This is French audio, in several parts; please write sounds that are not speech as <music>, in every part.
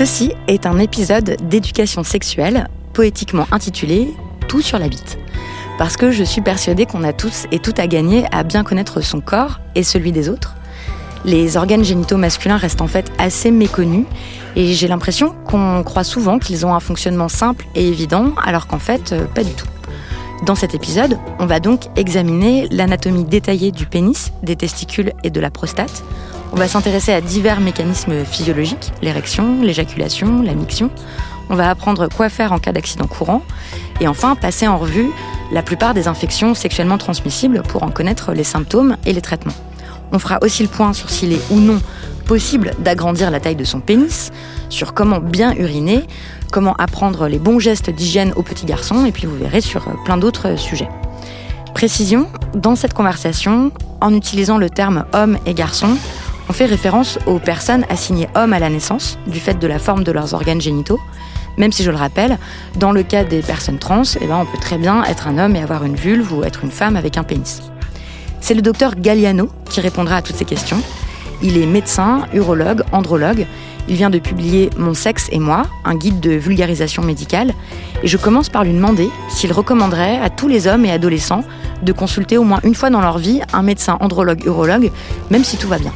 Ceci est un épisode d'éducation sexuelle, poétiquement intitulé Tout sur la bite. Parce que je suis persuadée qu'on a tous et tout à gagner à bien connaître son corps et celui des autres. Les organes génitaux masculins restent en fait assez méconnus et j'ai l'impression qu'on croit souvent qu'ils ont un fonctionnement simple et évident alors qu'en fait euh, pas du tout. Dans cet épisode, on va donc examiner l'anatomie détaillée du pénis, des testicules et de la prostate. On va s'intéresser à divers mécanismes physiologiques, l'érection, l'éjaculation, la miction. On va apprendre quoi faire en cas d'accident courant. Et enfin, passer en revue la plupart des infections sexuellement transmissibles pour en connaître les symptômes et les traitements. On fera aussi le point sur s'il est ou non possible d'agrandir la taille de son pénis, sur comment bien uriner, comment apprendre les bons gestes d'hygiène aux petits garçons, et puis vous verrez sur plein d'autres sujets. Précision, dans cette conversation, en utilisant le terme homme et garçon, on fait référence aux personnes assignées hommes à la naissance, du fait de la forme de leurs organes génitaux. Même si je le rappelle, dans le cas des personnes trans, eh ben, on peut très bien être un homme et avoir une vulve ou être une femme avec un pénis. C'est le docteur Galliano qui répondra à toutes ces questions. Il est médecin, urologue, andrologue. Il vient de publier Mon sexe et moi, un guide de vulgarisation médicale. Et je commence par lui demander s'il recommanderait à tous les hommes et adolescents de consulter au moins une fois dans leur vie un médecin andrologue urologue, même si tout va bien.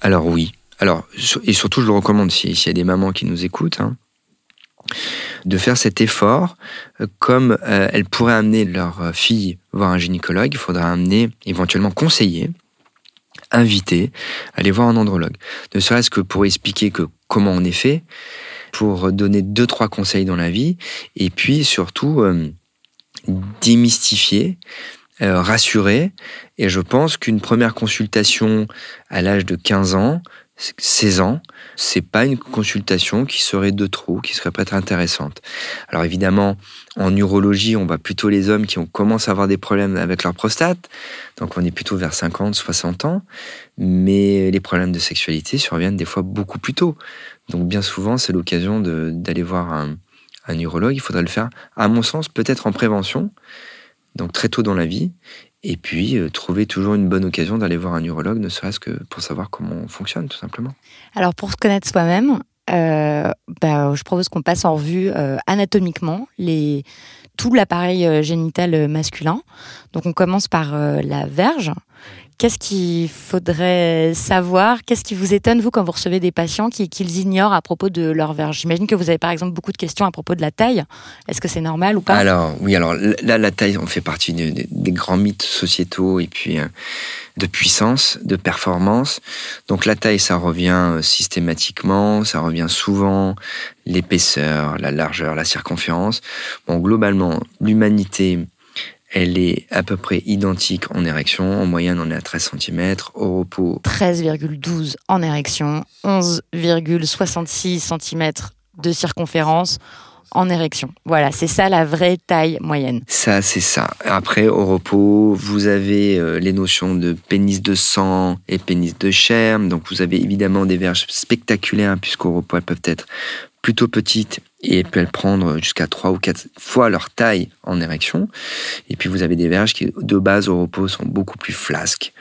Alors oui. Alors, et surtout, je le recommande s'il y a des mamans qui nous écoutent, hein, de faire cet effort. Euh, comme euh, elles pourraient amener leur euh, fille voir un gynécologue, il faudra amener, éventuellement conseiller, inviter, aller voir un andrologue. Ne serait-ce que pour expliquer que comment on est fait, pour donner deux, trois conseils dans la vie, et puis surtout démystifier rassurer. Et je pense qu'une première consultation à l'âge de 15 ans, 16 ans, c'est pas une consultation qui serait de trop, qui serait peut-être intéressante. Alors évidemment, en urologie, on voit plutôt les hommes qui commencé à avoir des problèmes avec leur prostate, donc on est plutôt vers 50, 60 ans, mais les problèmes de sexualité surviennent des fois beaucoup plus tôt. Donc bien souvent, c'est l'occasion d'aller voir un, un urologue. Il faudrait le faire, à mon sens, peut-être en prévention, donc très tôt dans la vie. Et puis, euh, trouver toujours une bonne occasion d'aller voir un neurologue, ne serait-ce que pour savoir comment on fonctionne, tout simplement. Alors, pour se connaître soi-même, euh, bah, je propose qu'on passe en revue euh, anatomiquement tout l'appareil génital masculin. Donc, on commence par la verge. Qu'est-ce qu'il faudrait savoir? Qu'est-ce qui vous étonne, vous, quand vous recevez des patients qu'ils ignorent à propos de leur verge? J'imagine que vous avez, par exemple, beaucoup de questions à propos de la taille. Est-ce que c'est normal ou pas? Alors, oui, alors là, la taille, on fait partie des grands mythes sociétaux et puis euh, de puissance, de performance. Donc, la taille, ça revient euh, systématiquement, ça revient souvent, l'épaisseur, la largeur, la circonférence. Bon, globalement, l'humanité elle est à peu près identique en érection. En moyenne, on est à 13 cm. Au repos. 13,12 en érection, 11,66 cm de circonférence. en érection. Voilà, c'est ça la vraie taille moyenne. Ça, c'est ça. Après, au repos, vous avez euh, les notions de pénis de sang et pénis de chair. Donc, vous avez évidemment des verges spectaculaires, puisqu'au repos, elles peuvent être plutôt petites et peuvent prendre jusqu'à 3 ou 4 fois leur taille en érection. Et puis, vous avez des verges qui, de base, au repos, sont beaucoup plus flasques.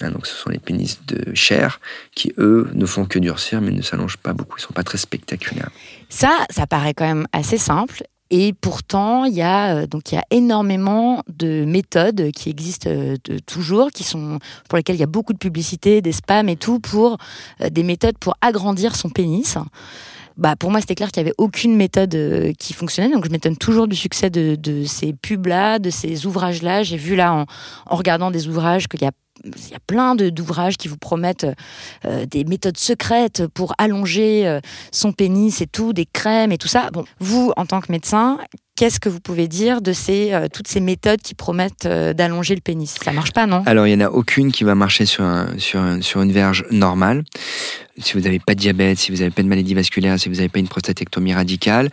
Hein, donc, ce sont les pénis de chair qui, eux, ne font que durcir, mais ne s'allongent pas beaucoup. Ils ne sont pas très spectaculaires. Ça, ça paraît quand même assez simple. Et pourtant, il y a euh, donc il y a énormément de méthodes qui existent euh, toujours, qui sont pour lesquelles il y a beaucoup de publicité, des spams et tout pour euh, des méthodes pour agrandir son pénis. Bah pour moi c'était clair qu'il y avait aucune méthode qui fonctionnait donc je m'étonne toujours du succès de, ces pubs là, de ces ouvrages là. J'ai vu là en, regardant des ouvrages qu'il y a il y a plein d'ouvrages qui vous promettent euh, des méthodes secrètes pour allonger euh, son pénis et tout, des crèmes et tout ça. Bon, vous, en tant que médecin, qu'est-ce que vous pouvez dire de ces, euh, toutes ces méthodes qui promettent d'allonger le pénis? Ça marche pas, non? Alors, il n'y en a aucune qui va marcher sur, sur, sur une verge normale. Si vous n'avez pas de diabète, si vous n'avez pas de maladie vasculaire, si vous n'avez pas une prostatectomie radicale,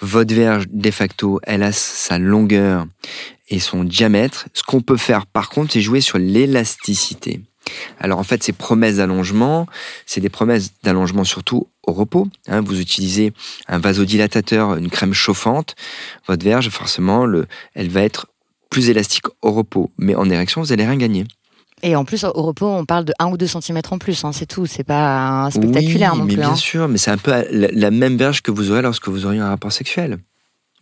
votre verge, de facto, elle a sa longueur et son diamètre. Ce qu'on peut faire, par contre, c'est jouer sur l'élasticité. Alors en fait, ces promesses d'allongement, c'est des promesses d'allongement surtout au repos. Hein. vous utilisez un vasodilatateur, une crème chauffante, votre verge, forcément, le, elle va être plus élastique au repos. Mais en érection, vous n'allez rien gagner. Et en plus, au repos, on parle de 1 ou 2 cm en plus, hein, c'est tout. C'est pas spectaculaire non mais plus. Bien hein. sûr, mais c'est un peu la, même verge que vous aurez lorsque vous auriez un rapport sexuel.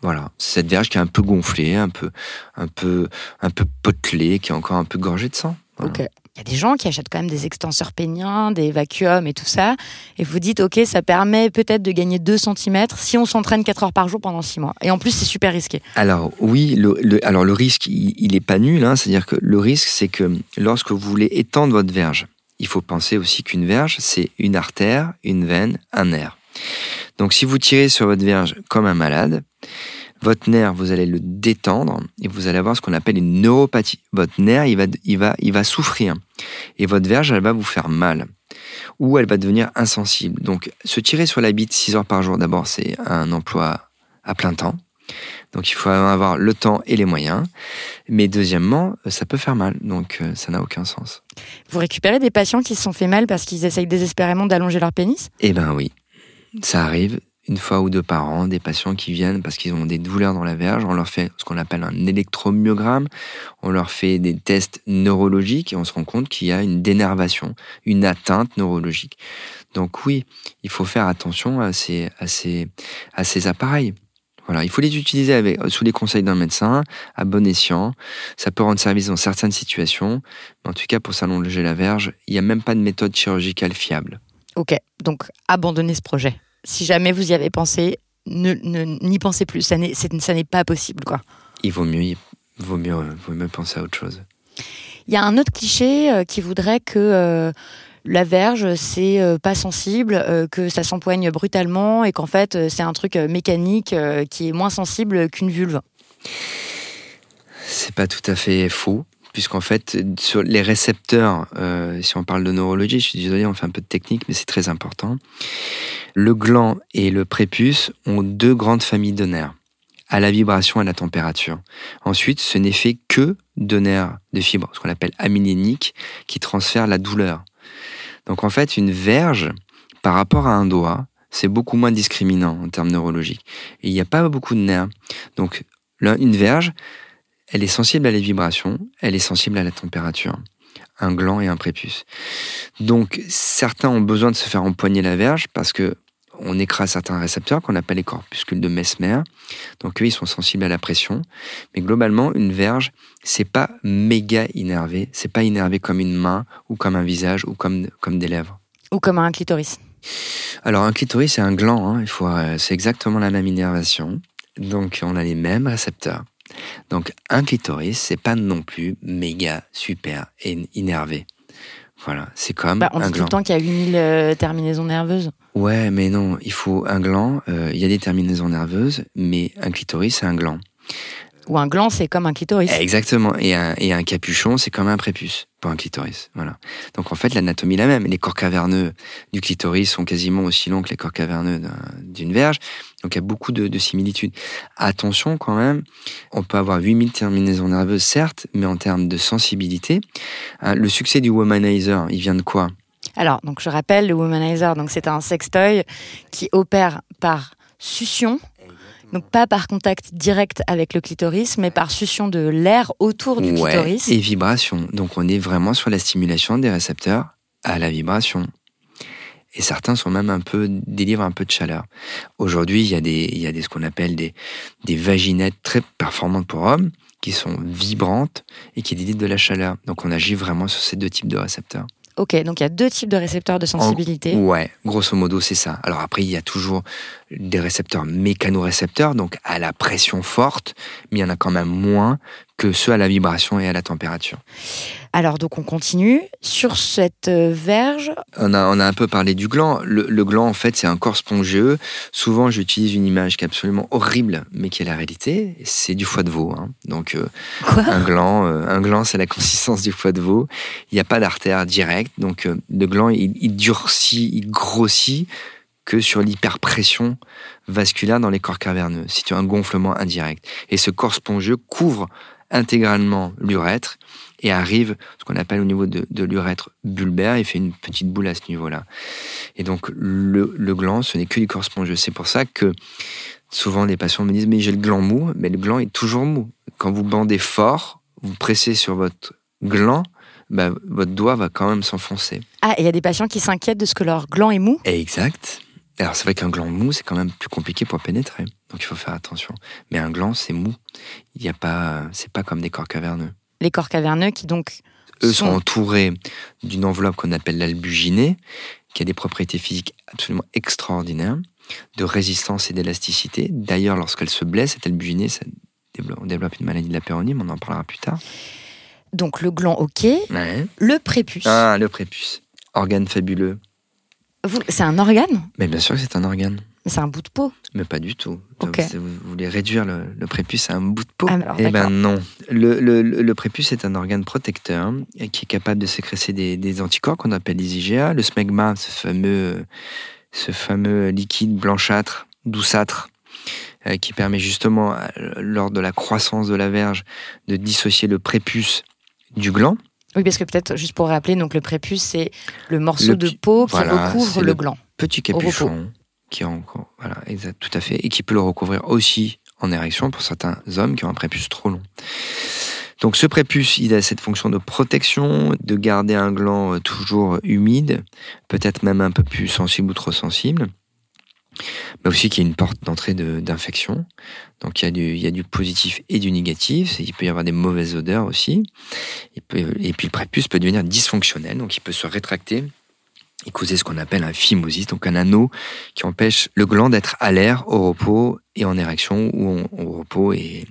Voilà, cette verge qui est un peu gonflée, un peu, un peu, un peu potelée, qui est encore un peu gorgée de sang. Ok. Y a des gens qui achètent quand même des extenseurs péniens, des vacuums et tout ça, et vous dites, ok, ça permet peut-être de gagner 2 cm si on s'entraîne 4 heures par jour pendant 6 mois. Et en plus, c'est super risqué. Alors oui, le, alors le risque, il, n'est pas nul, hein. c'est-à-dire que le risque, c'est que lorsque vous voulez étendre votre verge, il faut penser aussi qu'une verge, c'est une artère, une veine, un nerf. Donc si vous tirez sur votre verge comme un malade, votre nerf, vous allez le détendre et vous allez avoir ce qu'on appelle une neuropathie. Votre nerf, il va, il va, il va souffrir et votre verge, elle va vous faire mal ou elle va devenir insensible. Donc, se tirer sur la bite 6 heures par jour, d'abord, c'est un emploi à plein temps. Donc, il faut avoir le temps et les moyens. Mais deuxièmement, ça peut faire mal. Donc, euh, ça n'a aucun sens. Vous récupérez des patients qui se sont fait mal parce qu'ils essayent désespérément d'allonger leur pénis? Eh ben oui. Ça arrive une fois ou deux par an, des patients qui viennent parce qu'ils ont des douleurs dans la verge. On leur fait ce qu'on appelle un électromyogramme. On leur fait des tests neurologiques et on se rend compte qu'il y a une dénervation, une atteinte neurologique. Donc oui, il faut faire attention à ces, appareils. Voilà, il faut les utiliser sous les conseils d'un médecin, à bon escient. Ça peut rendre service dans certaines situations, mais en tout cas, pour s'allonger la verge, il n'y a même pas de méthode chirurgicale fiable. Ok, donc abandonnez ce projet. Si jamais vous y avez pensé, n'y ne, pensez plus. Ça n'est pas possible, quoi. Il vaut mieux, vaut mieux, vaut mieux penser à autre chose. Il y a un autre cliché euh, qui voudrait que euh, la verge, c'est euh, pas sensible, que ça s'empoigne brutalement et qu'en fait, c'est un truc mécanique qui est moins sensible qu'une vulve. C'est pas tout à fait faux puisqu'en fait, sur les récepteurs, euh, si on parle de neurologie, je suis désolé, on fait un peu de technique, mais c'est très important. Le gland et le prépuce ont deux grandes familles de nerfs, à la vibration et à la température. Ensuite, ce n'est fait que de nerfs de fibres, ce qu'on appelle amyléniques, qui transfèrent la douleur. Donc en fait, une verge, par rapport à un doigt, c'est beaucoup moins discriminant en termes neurologiques. Il n'y a pas beaucoup de nerfs. Donc, une verge, elle est sensible à les vibrations, elle est sensible à la température. Un gland et un prépuce. Donc, certains ont besoin de se faire empoigner la verge parce que on écrase certains récepteurs qu'on appelle les corpuscules de Mesmer. Donc eux, ils sont sensibles à la pression. Mais globalement, une verge, c'est pas méga innervé. C'est pas innervé comme une main ou comme un visage ou comme, comme des lèvres. Ou comme un clitoris. Alors un clitoris, c'est un gland. Hein. Il faut, euh, c'est exactement la même innervation. Donc on a les mêmes récepteurs. Donc un clitoris, c'est pas non plus méga super énervé. Voilà, c'est comme bah, on dit tout le temps qu'il y a 8000 euh, terminaisons nerveuses. Ouais, mais non, il faut un gland. Euh, il y a des terminaisons nerveuses, mais un clitoris, c'est un gland. Ou un gland, c'est comme un clitoris. Exactement. Et un, et un capuchon, c'est comme un prépuce, pas un clitoris. Voilà. Donc en fait, l'anatomie est la même. Les corps caverneux du clitoris sont quasiment aussi longs que les corps caverneux d'une verge. Donc il y a beaucoup de, de, similitudes. Attention quand même, on peut avoir 8000 terminaisons nerveuses, certes, mais en termes de sensibilité, hein, le succès du womanizer, il vient de quoi? Alors, donc je rappelle, le womanizer, donc c'est un sextoy qui opère par succion donc pas par contact direct avec le clitoris, mais par succion de l'air autour du ouais, clitoris. Et vibration. Donc on est vraiment sur la stimulation des récepteurs à la vibration. Et certains sont même un peu délivrent un peu de chaleur. Aujourd'hui, il y a des il y a des ce qu'on appelle des des vaginettes très performantes pour hommes qui sont vibrantes et qui délivrent de la chaleur. Donc on agit vraiment sur ces deux types de récepteurs. Ok, donc il y a deux types de récepteurs de sensibilité. En, ouais, grosso modo, c'est ça. Alors après, il y a toujours des récepteurs mécanorécepteurs, donc à la pression forte, mais il y en a quand même moins que ceux à la vibration et à la température. Alors donc on continue sur cette euh, verge. On a, on a un peu parlé du gland. Le, le gland en fait c'est un corps spongieux. Souvent j'utilise une image qui est absolument horrible mais qui est la réalité. C'est du foie de veau. Hein. Donc euh, Quoi? un gland, euh, un gland c'est la consistance du foie de veau. Il n'y a pas d'artère directe donc euh, le gland il, il durcit, il grossit que sur l'hyperpression vasculaire dans les corps caverneux. C'est un gonflement indirect. Et ce corps spongieux couvre intégralement l'urètre et arrive ce qu'on appelle au niveau de, de l'urètre bulbaire et fait une petite boule à ce niveau-là. Et donc le, le gland, ce n'est que du corps spongieux. C'est pour ça que souvent les patients me disent mais j'ai le gland mou, mais le gland est toujours mou. Quand vous bandez fort, vous pressez sur votre gland, bah, votre doigt va quand même s'enfoncer. Ah, et il y a des patients qui s'inquiètent de ce que leur gland est mou? Exact. Alors c'est vrai qu'un gland mou, c'est quand même plus compliqué pour pénétrer. Donc il faut faire attention. Mais un gland, c'est mou. Il y a pas, c'est pas comme des corps caverneux. Les corps caverneux qui donc Eux sont entourés d'une enveloppe qu'on appelle l'albuginée, qui a des propriétés physiques absolument extraordinaires, de résistance et d'élasticité. D'ailleurs, lorsqu'elle se blesse, cette albuginée, ça développe, on développe une maladie de la péronyme, on en parlera plus tard. donc le gland ok, Ouais. le prépuce. Ah, le prépuce. Organe fabuleux. C'est un organe? Mais bien sûr que c'est un organe. C'est un bout de peau. Mais pas du tout. Vous, vous voulez réduire le, le prépuce à un bout de peau Ah, Eh ben non. Le, le- le- le prépuce est un organe protecteur qui est capable de sécréter des, des anticorps qu'on appelle les IgA. Le smegma, ce fameux, ce fameux liquide blanchâtre, douceâtre, euh, qui permet justement, euh, lors de la croissance de la verge, de dissocier le prépuce du gland. Oui, parce que peut-être, juste pour rappeler, donc le prépuce, c'est le morceau de peau qui voilà, recouvre le, gland. Petit capuchon, qui encore, voilà, exact, tout à fait, et qui peut le recouvrir aussi en érection pour certains hommes qui ont un prépuce trop long. Donc ce prépuce, il a cette fonction de protection, de garder un gland euh, toujours humide, peut-être même un peu plus sensible ou trop sensible, mais aussi qu'il y a une porte d'entrée de- d'infection. Donc il y, a du, il y a du positif et du négatif, il peut y avoir des mauvaises odeurs aussi, et puis le prépuce peut devenir dysfonctionnel, donc il peut se rétracter et causer ce qu'on appelle un phimosis, donc un anneau qui empêche le gland d'être à l'air, au repos et en érection, ou au repos et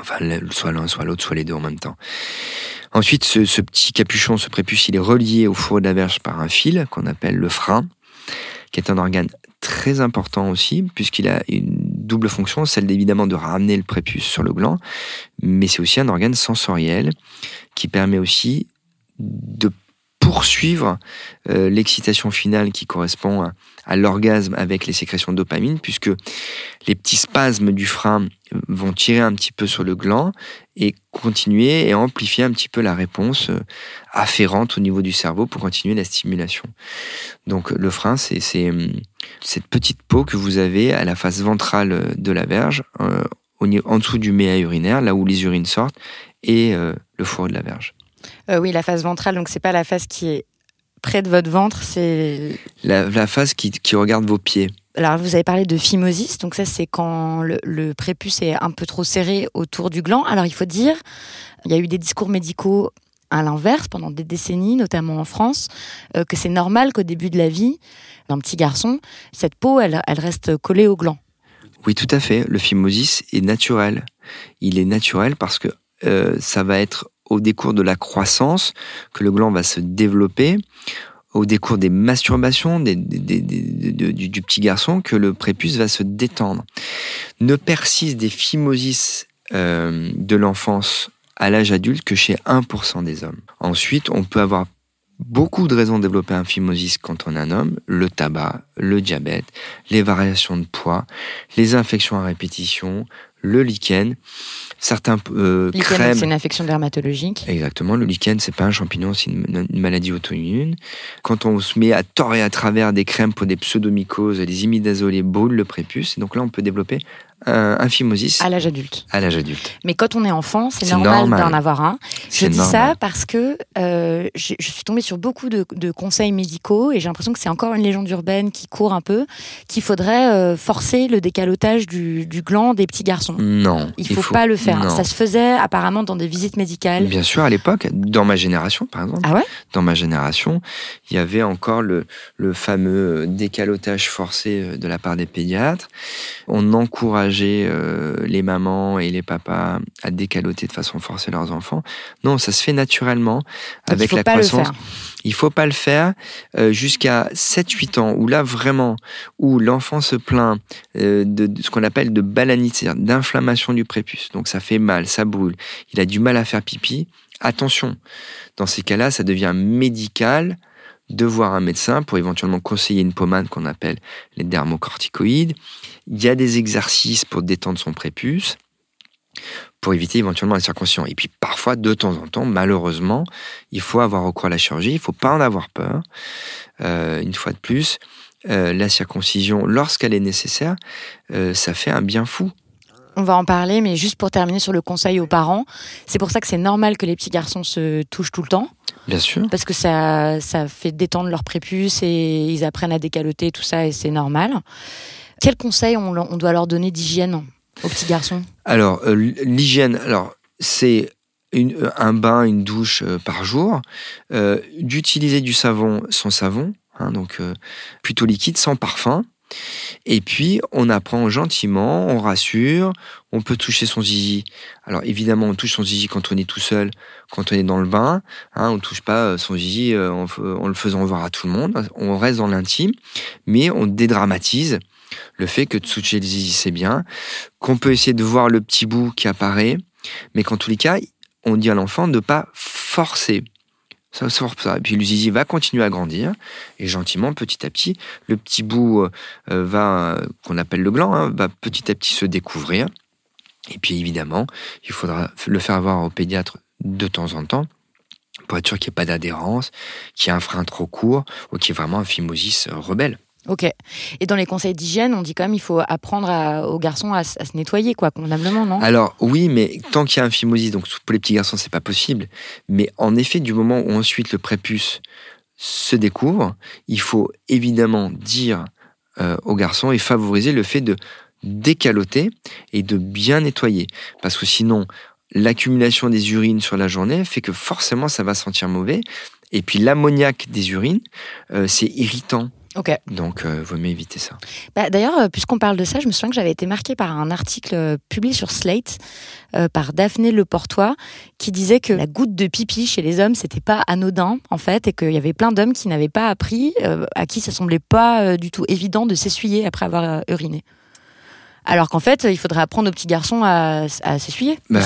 enfin soit l'un, soit l'autre, soit les deux en même temps. Ensuite, ce, ce petit capuchon, ce prépuce, il est relié au fourreau de la verge par un fil qu'on appelle le frein, qui est un organe très important aussi, puisqu'il a une double fonction, celle évidemment de ramener le prépuce sur le gland, mais c'est aussi un organe sensoriel qui permet aussi de poursuivre euh, l'excitation finale qui correspond à, l'orgasme avec les sécrétions de dopamine, puisque les petits spasmes du frein vont tirer un petit peu sur le gland et continuer et amplifier un petit peu la réponse euh, afférente au niveau du cerveau pour continuer la stimulation. Donc le frein, c'est cette petite peau que vous avez à la face ventrale euh, de la verge, euh, en dessous du méa urinaire, là où les urines sortent, et euh, le fourreau de la verge. Euh, oui, la face ventrale, donc c'est pas la face qui est près de votre ventre, c'est. La, la face qui, qui regarde vos pieds. Alors, vous avez parlé de phimosis, donc ça, c'est quand le, le prépuce est un peu trop serré autour du gland. Alors, il faut dire, il y a eu des discours médicaux à l'inverse pendant des décennies, notamment en France, euh, que c'est normal qu'au début de la vie d'un petit garçon, cette peau, elle, elle reste collée au gland. Oui, tout à fait. Le phimosis est naturel. Il est naturel parce que euh, ça va être au décours de la croissance que le gland va se développer, au décours des masturbations du petit garçon que le prépuce va se détendre. Ne persiste des phimosis euh, de l'enfance à l'âge adulte que chez 1% des hommes. Ensuite, on peut avoir beaucoup de raisons de développer un phimosis quand on est un homme, le tabac, le diabète, les variations de poids, les infections à répétition, le lichen, certains euh, Lichen, crèmes. c'est une infection dermatologique. Exactement, le lichen, c'est pas un champignon, c'est une, une maladie auto-immune. Quand on se met à tort et à travers des crèmes pour des pseudomycoses, les imidazoles brûlent le prépuce, et donc là, on peut développer un, un phimosis À l'âge adulte. à l'âge adulte. Mais quand on est enfant, c'est normal, normal. d'en avoir un. Je dis normal. ça parce que euh, je, je suis tombée sur beaucoup de, de conseils médicaux et j'ai l'impression que c'est encore une légende urbaine qui court un peu, qu'il faudrait euh, forcer le décalotage du, du gland des petits garçons. Non. Il faut, pas le faire. non. Ça se faisait apparemment dans des visites médicales. Bien sûr, à l'époque, dans ma génération, par exemple, Ah ouais? Dans ma génération, il y avait encore le, le fameux décalotage forcé euh, de la part des pédiatres. On euh, les mamans et les papas à décaloter de façon forcée leurs enfants. Non, ça se fait naturellement Donc, avec il faut la pas le croissance. faire. Il faut pas le faire euh, jusqu'à 7-8 ans, où là vraiment, où l'enfant se plaint euh, de, de ce qu'on appelle de balanite, c'est-à-dire d'inflammation du prépuce. Donc ça fait mal, ça brûle, il a du mal à faire pipi. Attention, dans ces cas-là, ça devient médical de voir un médecin pour éventuellement conseiller une pommade qu'on appelle les dermocorticoïdes. Il y a des exercices pour détendre son prépuce pour éviter éventuellement la circoncision. Et puis parfois, de temps en temps, malheureusement, il faut avoir recours à la chirurgie, il faut pas en avoir peur. Euh, une fois de plus, euh, la circoncision, lorsqu'elle est nécessaire, euh, ça fait un bien fou. On va en parler, mais juste pour terminer sur le conseil aux parents, c'est pour ça que c'est normal que les petits garçons se touchent tout le temps, Bien sûr. parce que ça, ça fait détendre leur prépuce et ils apprennent à décaloter, tout ça, et c'est normal. Quel conseil on, doit leur donner d'hygiène aux petits garçons? Alors, euh, l'hygiène, alors, c'est euh, un bain, une douche euh, par jour, d'utiliser du savon sans savon, hein, donc plutôt liquide, sans parfum. Et puis, on apprend gentiment, on rassure, on peut toucher son zizi. Alors, évidemment, on touche son zizi quand on est tout seul, quand on est dans le bain. Hein, on ne touche pas son zizi en le faisant voir à tout le monde. On reste dans l'intime, mais on dédramatise le fait que zizi, c'est bien, qu'on peut essayer de voir le petit bout qui apparaît, mais qu'en tous les cas, on dit à l'enfant de ne pas forcer. Ça, ça. Et puis le zizi va continuer à grandir, et gentiment, petit à petit, le petit bout euh, va, euh, qu'on appelle le gland, hein, va petit à petit se découvrir. Et puis évidemment, il faudra le faire voir au pédiatre de temps en temps pour être sûr qu'il n'y ait pas d'adhérence, qu'il y ait un frein trop court ou qu'il y ait vraiment un phimosis euh, rebelle. Ok. Et dans les conseils d'hygiène, on dit quand même il faut apprendre aux garçons à, se nettoyer, quoi, convenablement, non? Alors oui, mais tant qu'il y a un phimosis, donc pour les petits garçons, c'est pas possible. Mais en effet, du moment où ensuite le prépuce se découvre, il faut évidemment dire euh, aux garçons et favoriser le fait de décaloter et de bien nettoyer. Parce que sinon, l'accumulation des urines sur la journée fait que forcément ça va sentir mauvais. Et puis l'ammoniaque des urines, euh, c'est irritant. Ok. Donc, euh, vaut mieux éviter ça. Bah, D'ailleurs, euh, puisqu'on parle de ça, je me souviens que j'avais été marquée par un article euh, publié sur Slate euh, par Daphné Leportois qui disait que la goutte de pipi chez les hommes, c'était pas anodin en fait, et qu'il y avait plein d'hommes qui n'avaient pas appris, à qui ça semblait pas du tout évident de s'essuyer après avoir uriné. Alors qu'en fait, il faudrait apprendre aux petits garçons à, à s'essuyer. Bah,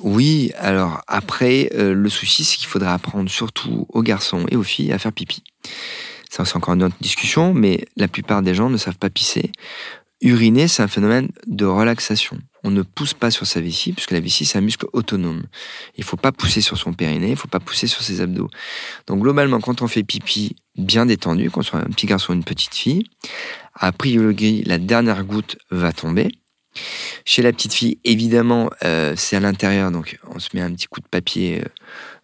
oui, alors après, le souci, c'est qu'il faudrait apprendre surtout aux garçons et aux filles à faire pipi. Ça, c'est encore une autre discussion, mais la plupart des gens ne savent pas pisser. Uriner, c'est un phénomène de relaxation. On ne pousse pas sur sa vessie, puisque la vessie, c'est un muscle autonome. Il ne faut pas pousser sur son périnée, il ne faut pas pousser sur ses abdos. Donc, globalement, quand on fait pipi bien détendu, qu'on soit un petit garçon ou une petite fille, a priori, la dernière goutte va tomber. Chez la petite fille, évidemment, euh, c'est à l'intérieur, donc on se met un petit coup de papier euh,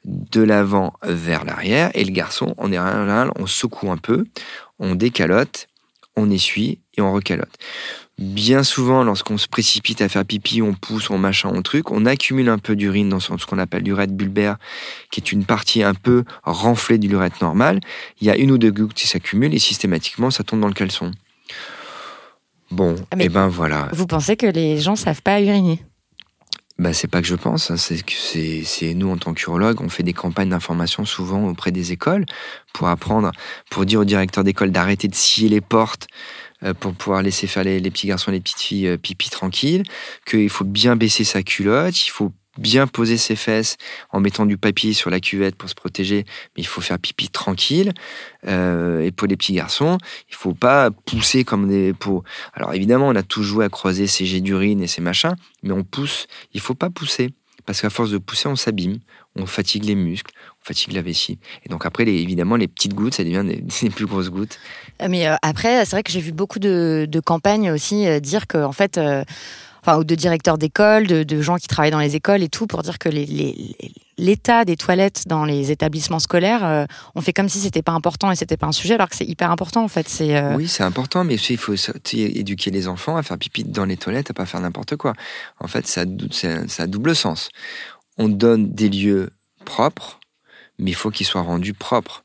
de l'avant vers l'arrière. Et le garçon, on est général, on secoue un peu, on décalote, on essuie et on recalote. Bien souvent, lorsqu'on se précipite à faire pipi, on pousse, on machin, on truc, on accumule un peu d'urine dans ce qu'on appelle l'urètre bulbaire, qui est une partie un peu renflée de l'urètre normal. Il y a une ou deux gouttes qui s'accumulent et systématiquement, ça tombe dans le caleçon. Bon, Ah, mais- et ben voilà. Vous pensez que les gens savent pas uriner? Bah, c'est pas que je pense, hein, c'est que c'est nous en tant qu'urologues, on fait des campagnes d'information souvent auprès des écoles pour apprendre, pour dire aux directeurs d'école d'arrêter de scier les portes euh, pour pouvoir laisser faire les, les petits garçons et les petites filles euh, pipi tranquilles, qu'il faut bien baisser sa culotte, il faut bien poser ses fesses en mettant du papier sur la cuvette pour se protéger, mais il faut faire pipi tranquille. Euh, et pour les petits garçons, il faut pas pousser comme des pots. Alors évidemment, on a tout joué à croiser ses jets d'urine et ses machins, mais on pousse. Il faut pas pousser parce qu'à force de pousser, on s'abîme, on fatigue les muscles, on fatigue la vessie. Et donc après, évidemment, les petites gouttes, ça devient <laughs> des, plus grosses gouttes. Euh, Mais euh, après, c'est vrai que j'ai vu beaucoup de, campagnes aussi dire que, en fait, enfin, ou de directeurs d'école, de, gens qui travaillent dans les écoles et tout, pour dire que l'état des toilettes dans les établissements scolaires, euh, on fait comme si c'était pas important et c'était pas un sujet, alors que c'est hyper important en fait. Euh, Oui, c'est important, mais il faut éduquer les enfants à faire pipi dans les toilettes, à pas faire n'importe quoi. En fait, ça, ça a double sens. On donne des lieux propres, mais il faut qu'ils soient rendus propres.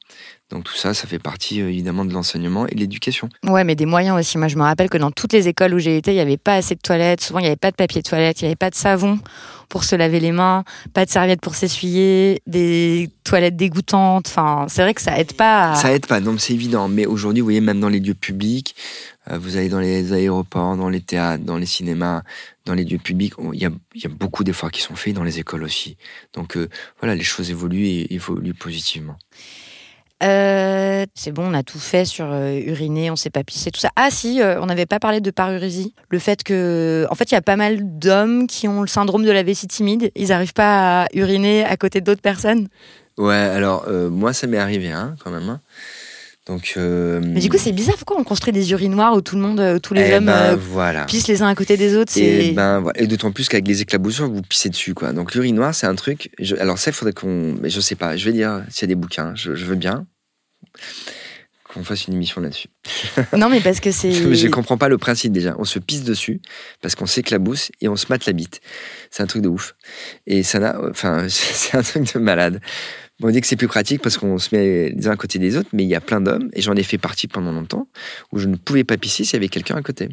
Donc tout ça, ça fait partie euh, évidemment de l'enseignement et de l'éducation. Ouais, mais des moyens aussi. Moi, je me rappelle que dans toutes les écoles où j'ai été, il n'y avait pas assez de toilettes. Souvent, il n'y avait pas de papier de toilette, il n'y avait pas de savon pour se laver les mains, pas de serviettes pour s'essuyer, des toilettes dégoûtantes. Enfin, c'est vrai que ça aide pas. À... Ça aide pas, donc c'est évident. Mais aujourd'hui, vous voyez, même dans les lieux publics, euh, vous allez dans les aéroports, dans les théâtres, dans les cinémas, dans les lieux publics, on- il y a, il y a beaucoup d'efforts qui sont faits dans les écoles aussi. Donc euh, voilà, les choses évoluent et évoluent positivement. Euh, c'est bon, on a tout fait sur euh, uriner, on s'est pas pissé, tout ça. Ah si, euh, on n'avait pas parlé de parurésie. Le fait que, en fait, il y a pas mal d'hommes qui ont le syndrome de la vessie timide. Ils n'arrivent pas à uriner à côté d'autres personnes. Ouais, alors moi, ça m'est arrivé hein, quand même. hein. Donc, euh, Mais du coup, c'est bizarre. Pourquoi on construit des urinoirs où tout le monde, tous les eh hommes ben, euh, voilà. pissent les uns à côté des autres Et, C'est ben, et d'autant plus qu'avec les éclaboussures, vous pissez dessus. Quoi. Donc l'urinoir, c'est un truc. je- alors ça, il faudrait qu'on. Mais je sais pas, je vais dire s'il y a des bouquins. Je, je veux bien qu'on fasse une émission là-dessus. <laughs> non, mais parce que c'est. Je comprends pas le principe déjà. On se pisse dessus parce qu'on s'éclabousse et on se mate la bite. C'est un truc de ouf. Et ça n'a. Enfin, <laughs> c'est un truc de malade. On dit que c'est plus pratique parce qu'on se met les uns à côté des autres, mais il y a plein d'hommes, et j'en ai fait partie pendant longtemps, où je ne pouvais pas pisser s'il y avait quelqu'un à côté.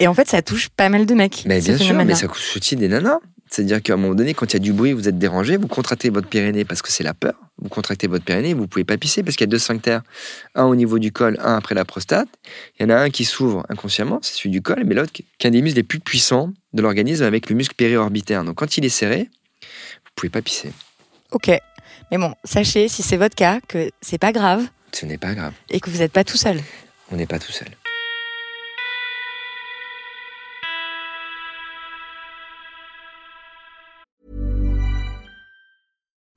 Et en fait, ça touche pas mal de mecs. Mais bien sûr, mais ça touche aussi des nanas. C'est-à-dire qu'à un moment donné, quand il y a du bruit, vous êtes dérangé, vous contractez votre pyrénée parce que c'est la peur. Vous contractez votre pyrénée, vous pouvez pas pisser parce qu'il y a deux sphincters, un au niveau du col, un après la prostate. Il y en a un qui s'ouvre inconsciemment, c'est celui du col, mais l'autre qui qui est un des muscles les plus puissants de l'organisme avec le muscle périorbitaire. Donc quand il est serré, vous pouvez pas pisser. Ok. Mais bon, sachez, si c'est votre cas, que c'est pas grave Ce n'est pas grave. et que vous n'êtes pas tout seul. On n'est pas tout seul.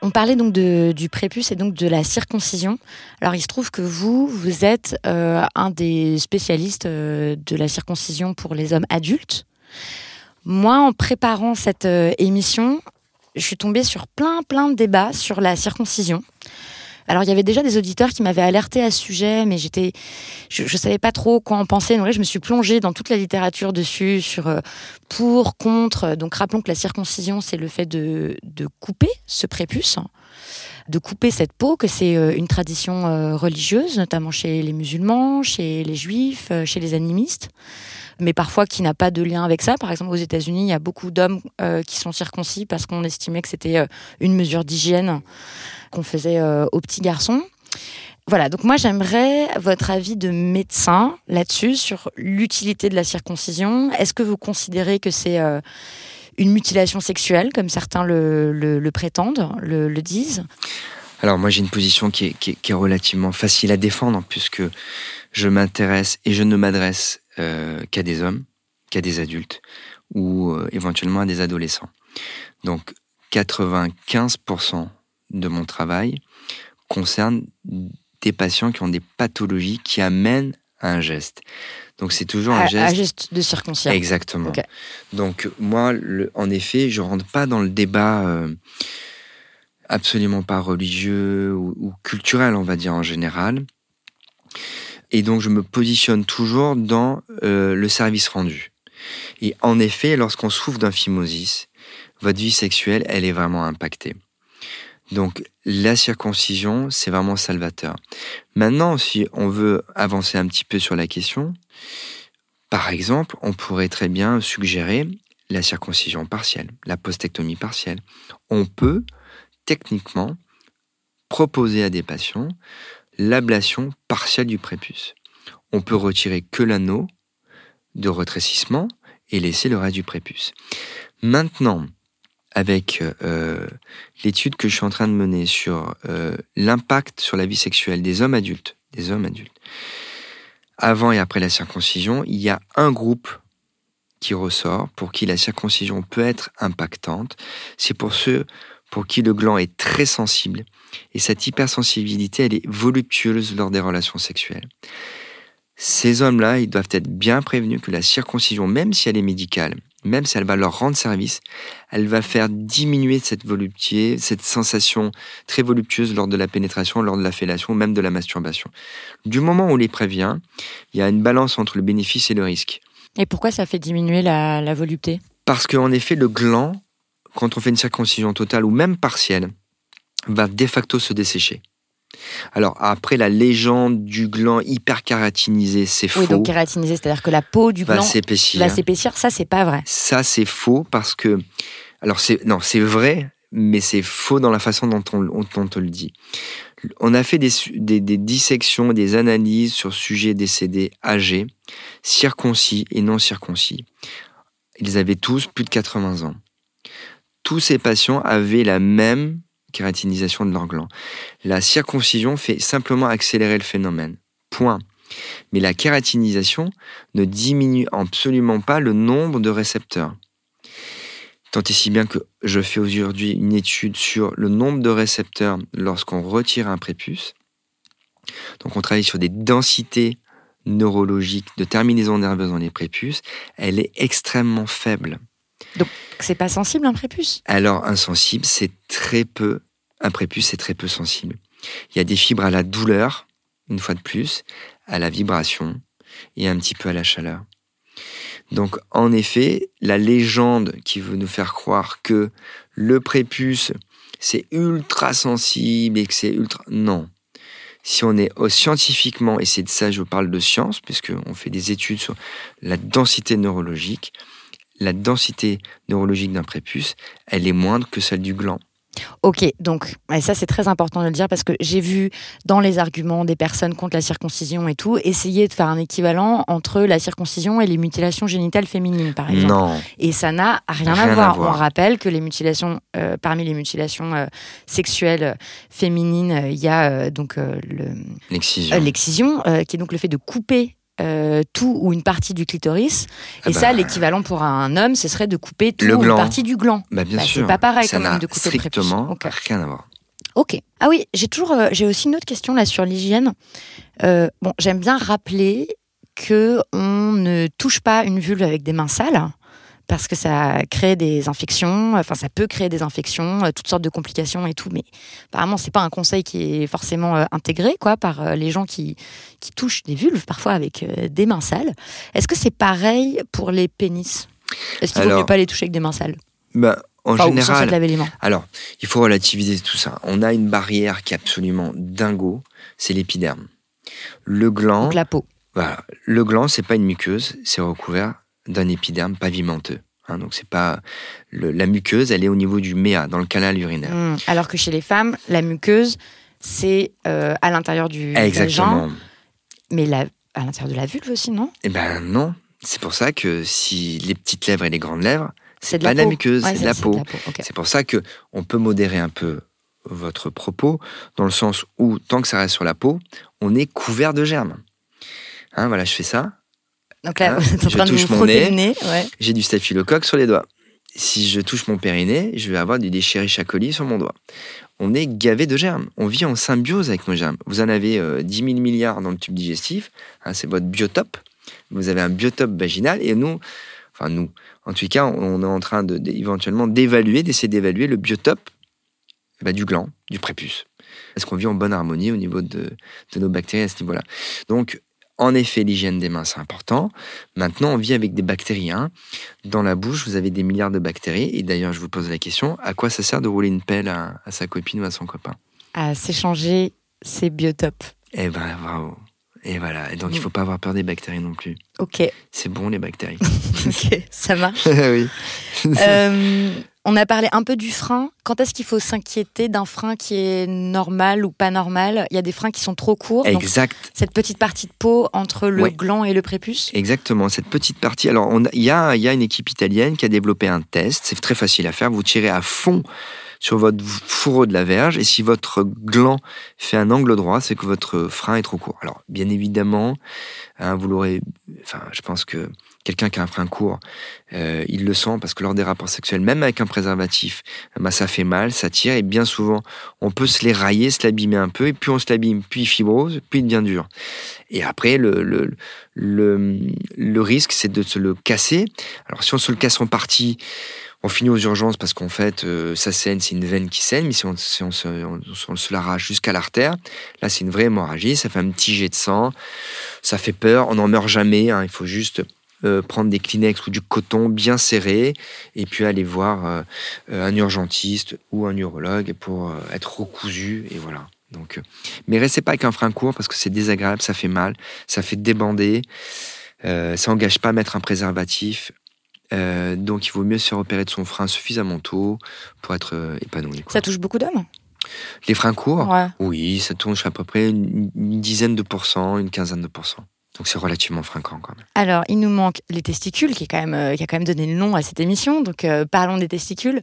On parlait donc du prépuce et donc de la circoncision. Alors il se trouve que vous, vous êtes euh, un des spécialistes euh, de la circoncision pour les hommes adultes. Moi, en préparant cette euh, émission, je suis tombée sur plein, plein de débats sur la circoncision. Alors il y avait déjà des auditeurs qui m'avaient alerté à ce sujet, mais j'étais, je, je savais pas trop quoi en penser. Donc là, je me suis plongée dans toute la littérature dessus, sur euh, pour, contre. Donc rappelons que la circoncision, c'est le fait de, de couper ce prépuce, de couper cette peau, que c'est euh, une tradition euh, religieuse, notamment chez les musulmans, chez les juifs, chez les animistes, mais parfois qui n'a pas de lien avec ça. Par exemple, aux États-Unis, il y a beaucoup d'hommes euh, qui sont circoncis parce qu'on estimait que c'était euh, une mesure d'hygiène qu'on faisait euh, aux petits garçons. voilà, donc moi j'aimerais votre avis de médecin là-dessus, sur l'utilité de la circoncision. Est-ce que vous considérez que c'est une mutilation sexuelle, comme certains le, prétendent, le, disent? Alors moi j'ai une position qui est, relativement facile à défendre, puisque je m'intéresse et je ne m'adresse euh, qu'à des hommes, qu'à des adultes, ou euh, éventuellement à des adolescents. Donc 95% de mon travail concerne des patients qui ont des pathologies qui amènent à un geste. Donc c'est toujours un geste. Un geste de circoncision. Exactement. Donc moi, en effet, je rentre pas dans le débat euh, absolument pas religieux ou, culturel, on va dire en général. Et donc je me positionne toujours dans euh, le service rendu. Et en effet, lorsqu'on souffre d'un phimosis, votre vie sexuelle, elle est vraiment impactée. Donc la circoncision, c'est vraiment salvateur. Maintenant, si on veut avancer un petit peu sur la question, par exemple, on pourrait très bien suggérer la circoncision partielle, la postectomie partielle. On peut techniquement proposer à des patients l'ablation partielle du prépuce. On peut retirer que l'anneau de retrécissement et laisser le reste du prépuce. Maintenant, avec euh, l'étude que je suis en train de mener sur euh, l'impact sur la vie sexuelle des hommes adultes, des hommes adultes, avant et après la circoncision, il y a un groupe qui ressort pour qui la circoncision peut être impactante. C'est pour ceux pour qui le gland est très sensible et cette hypersensibilité, elle est voluptueuse lors des relations sexuelles. Ces hommes-là, ils doivent être bien prévenus que la circoncision, même si elle est médicale, même si elle va leur rendre service, elle va faire diminuer cette volupté, cette sensation très voluptueuse lors de la pénétration, lors de la fellation, même de la masturbation. Du moment où on les prévient, il y a une balance entre le bénéfice et le risque. Et pourquoi ça fait diminuer la, la volupté? Parce qu'en effet, le gland, quand on fait une circoncision totale ou même partielle, va de facto se dessécher. Alors après la légende du gland hyper kératinisé, c'est faux. Oui, donc kératinisé, c'est-à-dire que la peau du gland va s'épaissir. Va s'épaissir, ça c'est pas vrai. Ça c'est faux parce que alors c'est non, c'est vrai, mais c'est faux dans la façon dont on, te le dit. On a fait des, des, des, dissections, des analyses sur sujets décédés âgés, circoncis et non circoncis. Ils avaient tous plus de 80 ans. Tous ces patients avaient la même kératinisation de leur gland. La circoncision fait simplement accélérer le phénomène. Point. Mais la kératinisation ne diminue absolument pas le nombre de récepteurs. Tant et si bien que je fais aujourd'hui une étude sur le nombre de récepteurs lorsqu'on retire un prépuce. Donc on travaille sur des densités neurologiques de terminaisons nerveuses dans les prépuces. Elle est extrêmement faible. Donc c'est pas sensible un prépuce? Alors insensible, c'est très peu. Un prépuce, c'est très peu sensible. Il y a des fibres à la douleur, une fois de plus, à la vibration et un petit peu à la chaleur. Donc en effet, la légende qui veut nous faire croire que le prépuce, c'est ultra sensible et que c'est ultra... Non. Si on est scientifiquement, et c'est de ça que je parle de science, puisqu'on fait des études sur la densité neurologique, la densité neurologique d'un prépuce, elle est moindre que celle du gland. Ok, donc et ça c'est très important de le dire parce que j'ai vu dans les arguments des personnes contre la circoncision et tout essayer de faire un équivalent entre la circoncision et les mutilations génitales féminines par exemple. Non. Et ça n'a rien, à, voir. On rappelle que les mutilations, euh, parmi les mutilations euh, sexuelles féminines, il y a donc l'excision, qui est donc le fait de couper euh, tout ou une partie du clitoris. Ah et ça, bah. l'équivalent pour un homme, ce serait de couper tout ou une partie du gland. Bah, bien bah, sûr. C'est pas pareil quand même de couper strictement rien à voir. Ok. Ah oui, j'ai toujours, euh, j'ai aussi une autre question là sur l'hygiène. Euh, bon, j'aime bien rappeler que on ne touche pas une vulve avec des mains sales parce que ça crée des infections, enfin ça peut créer des infections, euh, toutes sortes de complications et tout, mais apparemment c'est pas un conseil qui est forcément euh, intégré quoi par euh, les gens qui, qui touchent des vulves parfois avec des mains sales. Est-ce que c'est pareil pour les pénis? Est-ce qu'il vaut mieux pas les toucher avec des mains sales? bah, en général, alors il faut relativiser tout ça. On a une barrière qui est absolument dingo, c'est l'épiderme. Le gland, Donc la peau. Voilà, le gland c'est pas une muqueuse, c'est recouvert d'un épiderme pavimenteux. Hein, donc c'est pas la muqueuse, elle est au niveau du méa, dans le canal urinaire. Hmm. alors que chez les femmes, la muqueuse c'est euh, à l'intérieur du Exactement. vagin, mais la- à l'intérieur de la vulve aussi, non? Eh ben non. C'est pour ça que si les petites lèvres et les grandes lèvres, C'est de pas la de la muqueuse, Ouais, c'est de la peau. C'est pour ça que on peut modérer un peu votre propos, dans le sens où, tant que ça reste sur la peau, on est couvert de germes. Hein, voilà, je fais ça, Donc là, Hein, <laughs> vous êtes en train de vous nez. le nez. Ouais. j'ai du staphylocoque sur les doigts. Si je touche mon périnée, je vais avoir du Escherichia coli sur mon doigt. On est gavé de germes. On vit en symbiose avec nos germes. Vous en avez euh, 10 000 milliards dans le tube digestif. hein, c'est votre biotope. Vous avez un biotope vaginal et nous, enfin nous, en tout cas, on est en train de, d- éventuellement d'évaluer, d'essayer d'évaluer le biotope eh ben, du gland, du prépuce. Est-ce qu'on vit en bonne harmonie au niveau de, de nos bactéries à ce niveau-là? Donc, en effet, l'hygiène des mains, c'est important. Maintenant, on vit avec des bactéries. hein. Dans la bouche, vous avez des milliards de bactéries. Et d'ailleurs, je vous pose la question, à quoi ça sert de rouler une pelle à, à sa copine ou à son copain? À s'échanger ses biotopes. Eh ben, bravo. Et voilà. Et donc, il faut pas avoir peur des bactéries non plus. Ok, C'est bon, les bactéries. <laughs> ok, ça marche. <laughs> oui. Euh, on a parlé un peu du frein. Quand est-ce qu'il faut s'inquiéter d'un frein qui est normal ou pas normal? Il y a des freins qui sont trop courts. donc exact. cette petite partie de peau entre le Oui. gland et le prépuce. Exactement, cette petite partie. Alors, on a- il y a, il y a une équipe italienne qui a développé un test. C'est très facile à faire. Vous tirez à fond sur votre fourreau de la verge et si votre gland fait un angle droit, c'est que votre frein est trop court. Alors, bien évidemment, hein, vous l'aurez. Enfin, je pense que quelqu'un qui a un frein court, euh, il le sent parce que lors des rapports sexuels, même avec un préservatif, bah, ça fait mal, ça tire et bien souvent, on peut se les railler, se l'abîmer un peu et puis on se l'abîme, puis il fibrose, puis il devient dur. Et après, le, le, le, le risque, c'est de se le casser. Alors, si on se le casse en partie, on finit aux urgences parce qu'en fait, euh, ça saigne, c'est une veine qui saigne, mais si on, si on se, on, on l'arrache jusqu'à l'artère, là, c'est une vraie hémorragie, ça fait un petit jet de sang, ça fait peur, on n'en meurt jamais, hein, il faut juste euh, prendre des Kleenex ou du coton bien serré et puis aller voir euh, un urgentiste ou un urologue pour euh, être recousu et voilà. Donc, mais restez pas avec un frein court parce que c'est désagréable, ça fait mal, ça fait débander, ça engage pas à mettre un préservatif. Donc il vaut mieux se repérer de son frein suffisamment tôt pour être épanoui. quoi. Ça touche beaucoup d'hommes? Les freins courts, Ouais. oui, ça touche à peu près une dizaine de pourcents, une quinzaine de pourcents. Donc c'est relativement fréquent quand même. Alors, il nous manque les testicules, qui, est quand même, euh, qui a quand même donné le nom à cette émission. Donc, euh, parlons des testicules.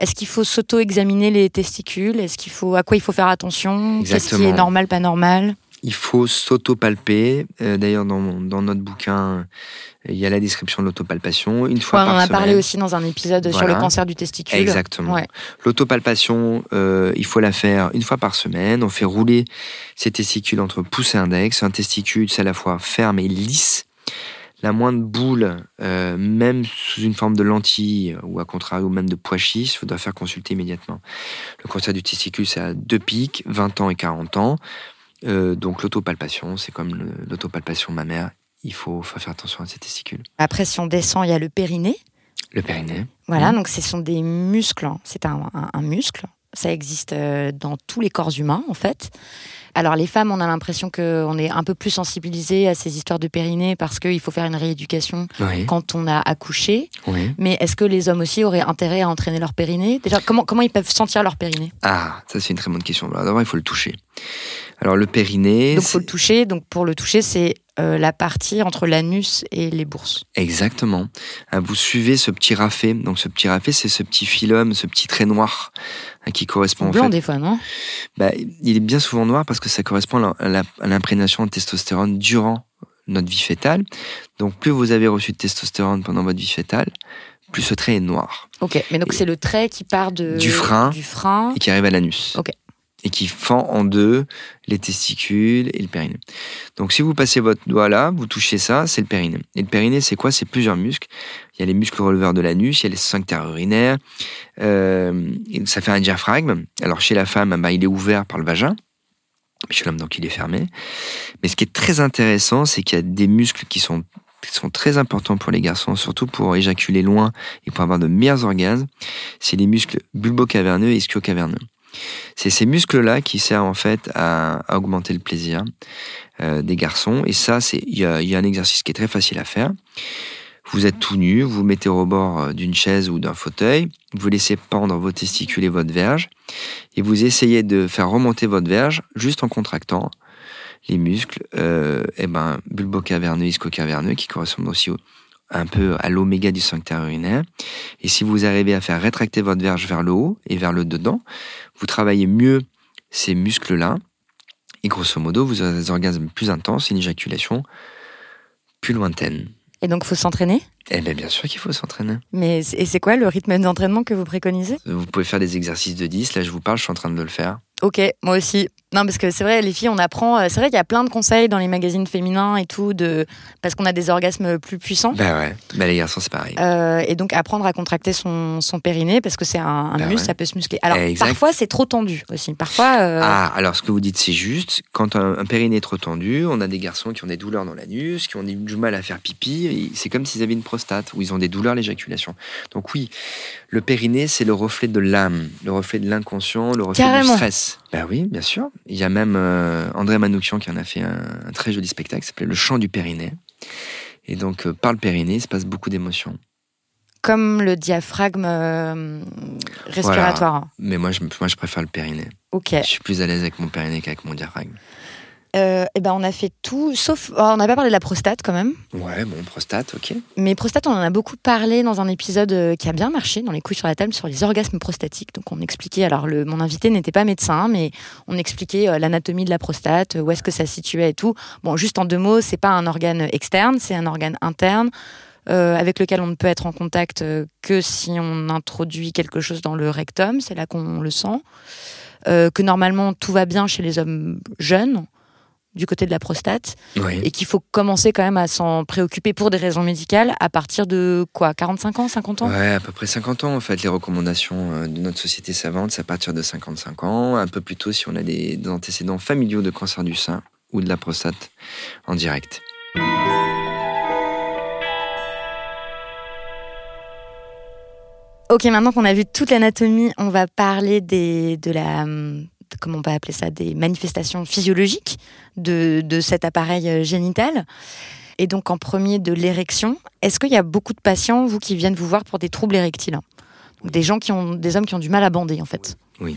Est-ce qu'il faut s'auto-examiner les testicules? Est-ce qu'il faut à quoi il faut faire attention? Qu'est-ce qui est normal, pas normal? Il faut s'auto-palper. Euh, D'ailleurs, dans, notre bouquin, il y a la description de l'autopalpation. Une fois Ouais, On par en a semaine. parlé aussi dans un épisode sur le cancer du testicule. Exactement. Ouais. L'autopalpation, euh, il faut la faire une fois par semaine. On fait rouler ses testicules entre pouce et index. Un testicule, c'est à la fois ferme et lisse. La moindre boule, euh, même sous une forme de lentille ou à contrario même de pois chiche, il faudra faire consulter immédiatement. Le cancer du testicule, c'est à deux pics, 20 ans et 40 ans. Euh, donc l'autopalpation, c'est comme l'autopalpation mammaire. Il faut, faut faire attention à ses testicules. Après, si on descend, il y a le périnée. Le périnée. Voilà, Mhm. donc ce sont des muscles. hein. C'est un, un- un muscle. Ça existe euh, dans tous les corps humains, en fait. Alors, les femmes, on a l'impression qu'on est un peu plus sensibilisé à ces histoires de périnée parce qu'il faut faire une rééducation Oui. quand on a accouché. oui. Mais est-ce que les hommes aussi auraient intérêt à entraîner leur périnée? Déjà, comment, comment ils peuvent sentir leur périnée? Ah, ça c'est une très bonne question. D'abord, il faut le toucher. Alors le périnée, Donc, faut le toucher. Donc, pour le toucher, c'est euh, la partie entre l'anus et les bourses. exactement. Ah, Vous suivez ce petit rafet. Donc ce petit rafet, c'est ce petit filum, ce petit trait noir qui correspond en Blanc, fait. des fois, non? Bah, il est bien souvent noir parce que ça correspond à l'imprégnation de testostérone durant notre vie fétale. Donc plus vous avez reçu de testostérone pendant votre vie fétale, plus ce trait est noir Ok, mais donc c'est le trait qui part de, Du frein. Du frein. et qui arrive à l'anus. Ok. Et qui fend en deux les testicules et le périnée. Donc si vous passez votre doigt là, vous touchez ça, c'est le périnée. Et le périnée, c'est quoi? C'est plusieurs muscles. Il y a les muscles releveurs de l'anus, il y a les sphincters urinaires. Euh, ça fait un diaphragme. Alors chez la femme, bah, il est ouvert par le vagin. Chez l'homme, donc il est fermé. Mais ce qui est très intéressant, c'est qu'il y a des muscles qui sont, qui sont très importants pour les garçons, surtout pour éjaculer loin et pour avoir de meilleurs orgasmes. C'est les muscles bulbo-caverneux et ischio-caverneux. C'est ces muscles-là qui servent en fait à, augmenter le plaisir euh, des garçons. Et ça, il y a, un exercice qui est très facile à faire. Vous êtes tout nu, vous mettez au bord euh, d'une chaise ou d'un fauteuil, vous laissez pendre vos testicules et votre verge, et vous essayez de faire remonter votre verge juste en contractant les muscles, euh, et ben, bulbo-caverneux, isco-caverneux, qui correspondent aussi un peu à l'oméga du sphincter urinaire. Et si vous arrivez à faire rétracter votre verge vers le haut et vers le dedans, vous travaillez mieux ces muscles-là. Et grosso modo, vous avez des orgasmes plus intenses, une éjaculation plus lointaine. Et donc, faut s'entraîner? Eh bien, bien sûr qu'il faut s'entraîner. Mais et c'est quoi le rythme d'entraînement que vous préconisez? Vous pouvez faire des exercices de 10. Là, je vous parle, je suis en train de le faire. Ok, moi aussi. Non, parce que c'est vrai, les filles, on apprend. euh, C'est vrai qu'il y a plein de conseils dans les magazines féminins et tout, de parce qu'on a des orgasmes plus puissants. Bah ouais. Bah les garçons, c'est pareil. Euh, et donc apprendre à contracter son, son périnée parce que c'est un, un Bah muscle, ouais. ça peut se muscler. Alors Exact. parfois c'est trop tendu aussi. Parfois. euh, Ah, alors ce que vous dites, c'est juste. Quand un, un périnée est trop tendu, on a des garçons qui ont des douleurs dans l'anus, qui ont du mal à faire pipi. C'est comme s'ils avaient une prostate, où ils ont des douleurs à l'éjaculation. Donc oui, le périnée, c'est le reflet de l'âme, le reflet de l'inconscient, le reflet Carrément. du stress. Ben oui, bien sûr. Il y a même euh, André Manoukian qui en a fait un, un très joli spectacle qui s'appelait Le chant du périnée. Et donc, euh, par le périnée, il se passe beaucoup d'émotions. Comme le diaphragme euh, respiratoire. Mais moi je, moi, je préfère le périnée. Ok. Je suis plus à l'aise avec mon périnée qu'avec mon diaphragme. Euh, eh ben on a fait tout, sauf oh, on n'a pas parlé de la prostate quand même. Ouais, bon, prostate, ok. Mais prostate, on en a beaucoup parlé dans un épisode euh, qui a bien marché dans les couilles sur la table sur les orgasmes prostatiques. Donc on expliquait, alors le, mon invité n'était pas médecin, mais on expliquait euh, l'anatomie de la prostate, où est-ce que ça se situait et tout. Bon, juste en deux mots, c'est pas un organe externe, c'est un organe interne. euh, avec lequel on ne peut être en contact que si on introduit quelque chose dans le rectum, c'est là qu'on le sent. Euh, que normalement tout va bien chez les hommes jeunes, du côté de la prostate, Oui. et qu'il faut commencer quand même à s'en préoccuper pour des raisons médicales à partir de quoi 45 ans 50 ans? Ouais, à peu près 50 ans en fait. Les recommandations euh, de notre société savante, c'est à partir de 55 ans. Un peu plus tôt si on a des, des antécédents familiaux de cancer du sein ou de la prostate en direct. Ok, maintenant qu'on a vu toute l'anatomie, on va parler des, de la, hum, comment on va appeler ça, des manifestations physiologiques de, de cet appareil euh, génital. Et donc en premier de l'érection. Est-ce qu'il y a beaucoup de patients, vous, qui viennent vous voir pour des troubles érectiles Donc, Des gens qui ont, des hommes qui ont du mal à bander, en fait. Oui.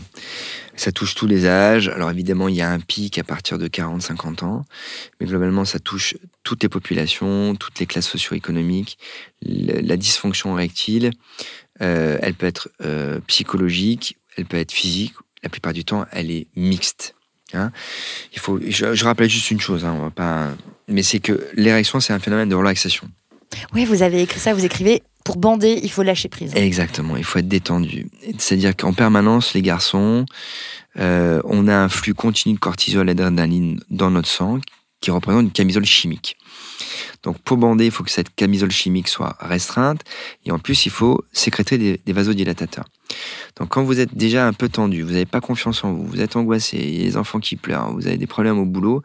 Ça touche tous les âges. Alors évidemment, il y a un pic à partir de 40-50 ans. Mais globalement, ça touche toutes les populations, toutes les classes socio-économiques. La dysfonction érectile, euh, elle peut être euh, psychologique, elle peut être physique. La plupart du temps, elle est mixte. hein. Il faut, je, je rappelle juste une chose, hein, on va pas, mais c'est que l'érection, c'est un phénomène de relaxation. Oui, vous avez écrit ça, vous écrivez pour bander, il faut lâcher prise. Exactement, il faut être détendu. C'est-à-dire qu'en permanence, les garçons, euh, on a un flux continu de cortisol et d'adrénaline dans notre sang qui représente une camisole chimique. Donc pour bander, il faut que cette camisole chimique soit restreinte et en plus, il faut sécréter des, vasodilatateurs. Donc quand vous êtes déjà un peu tendu, vous n'avez pas confiance en vous, vous êtes angoissé, il y a les enfants qui pleurent, vous avez des problèmes au boulot,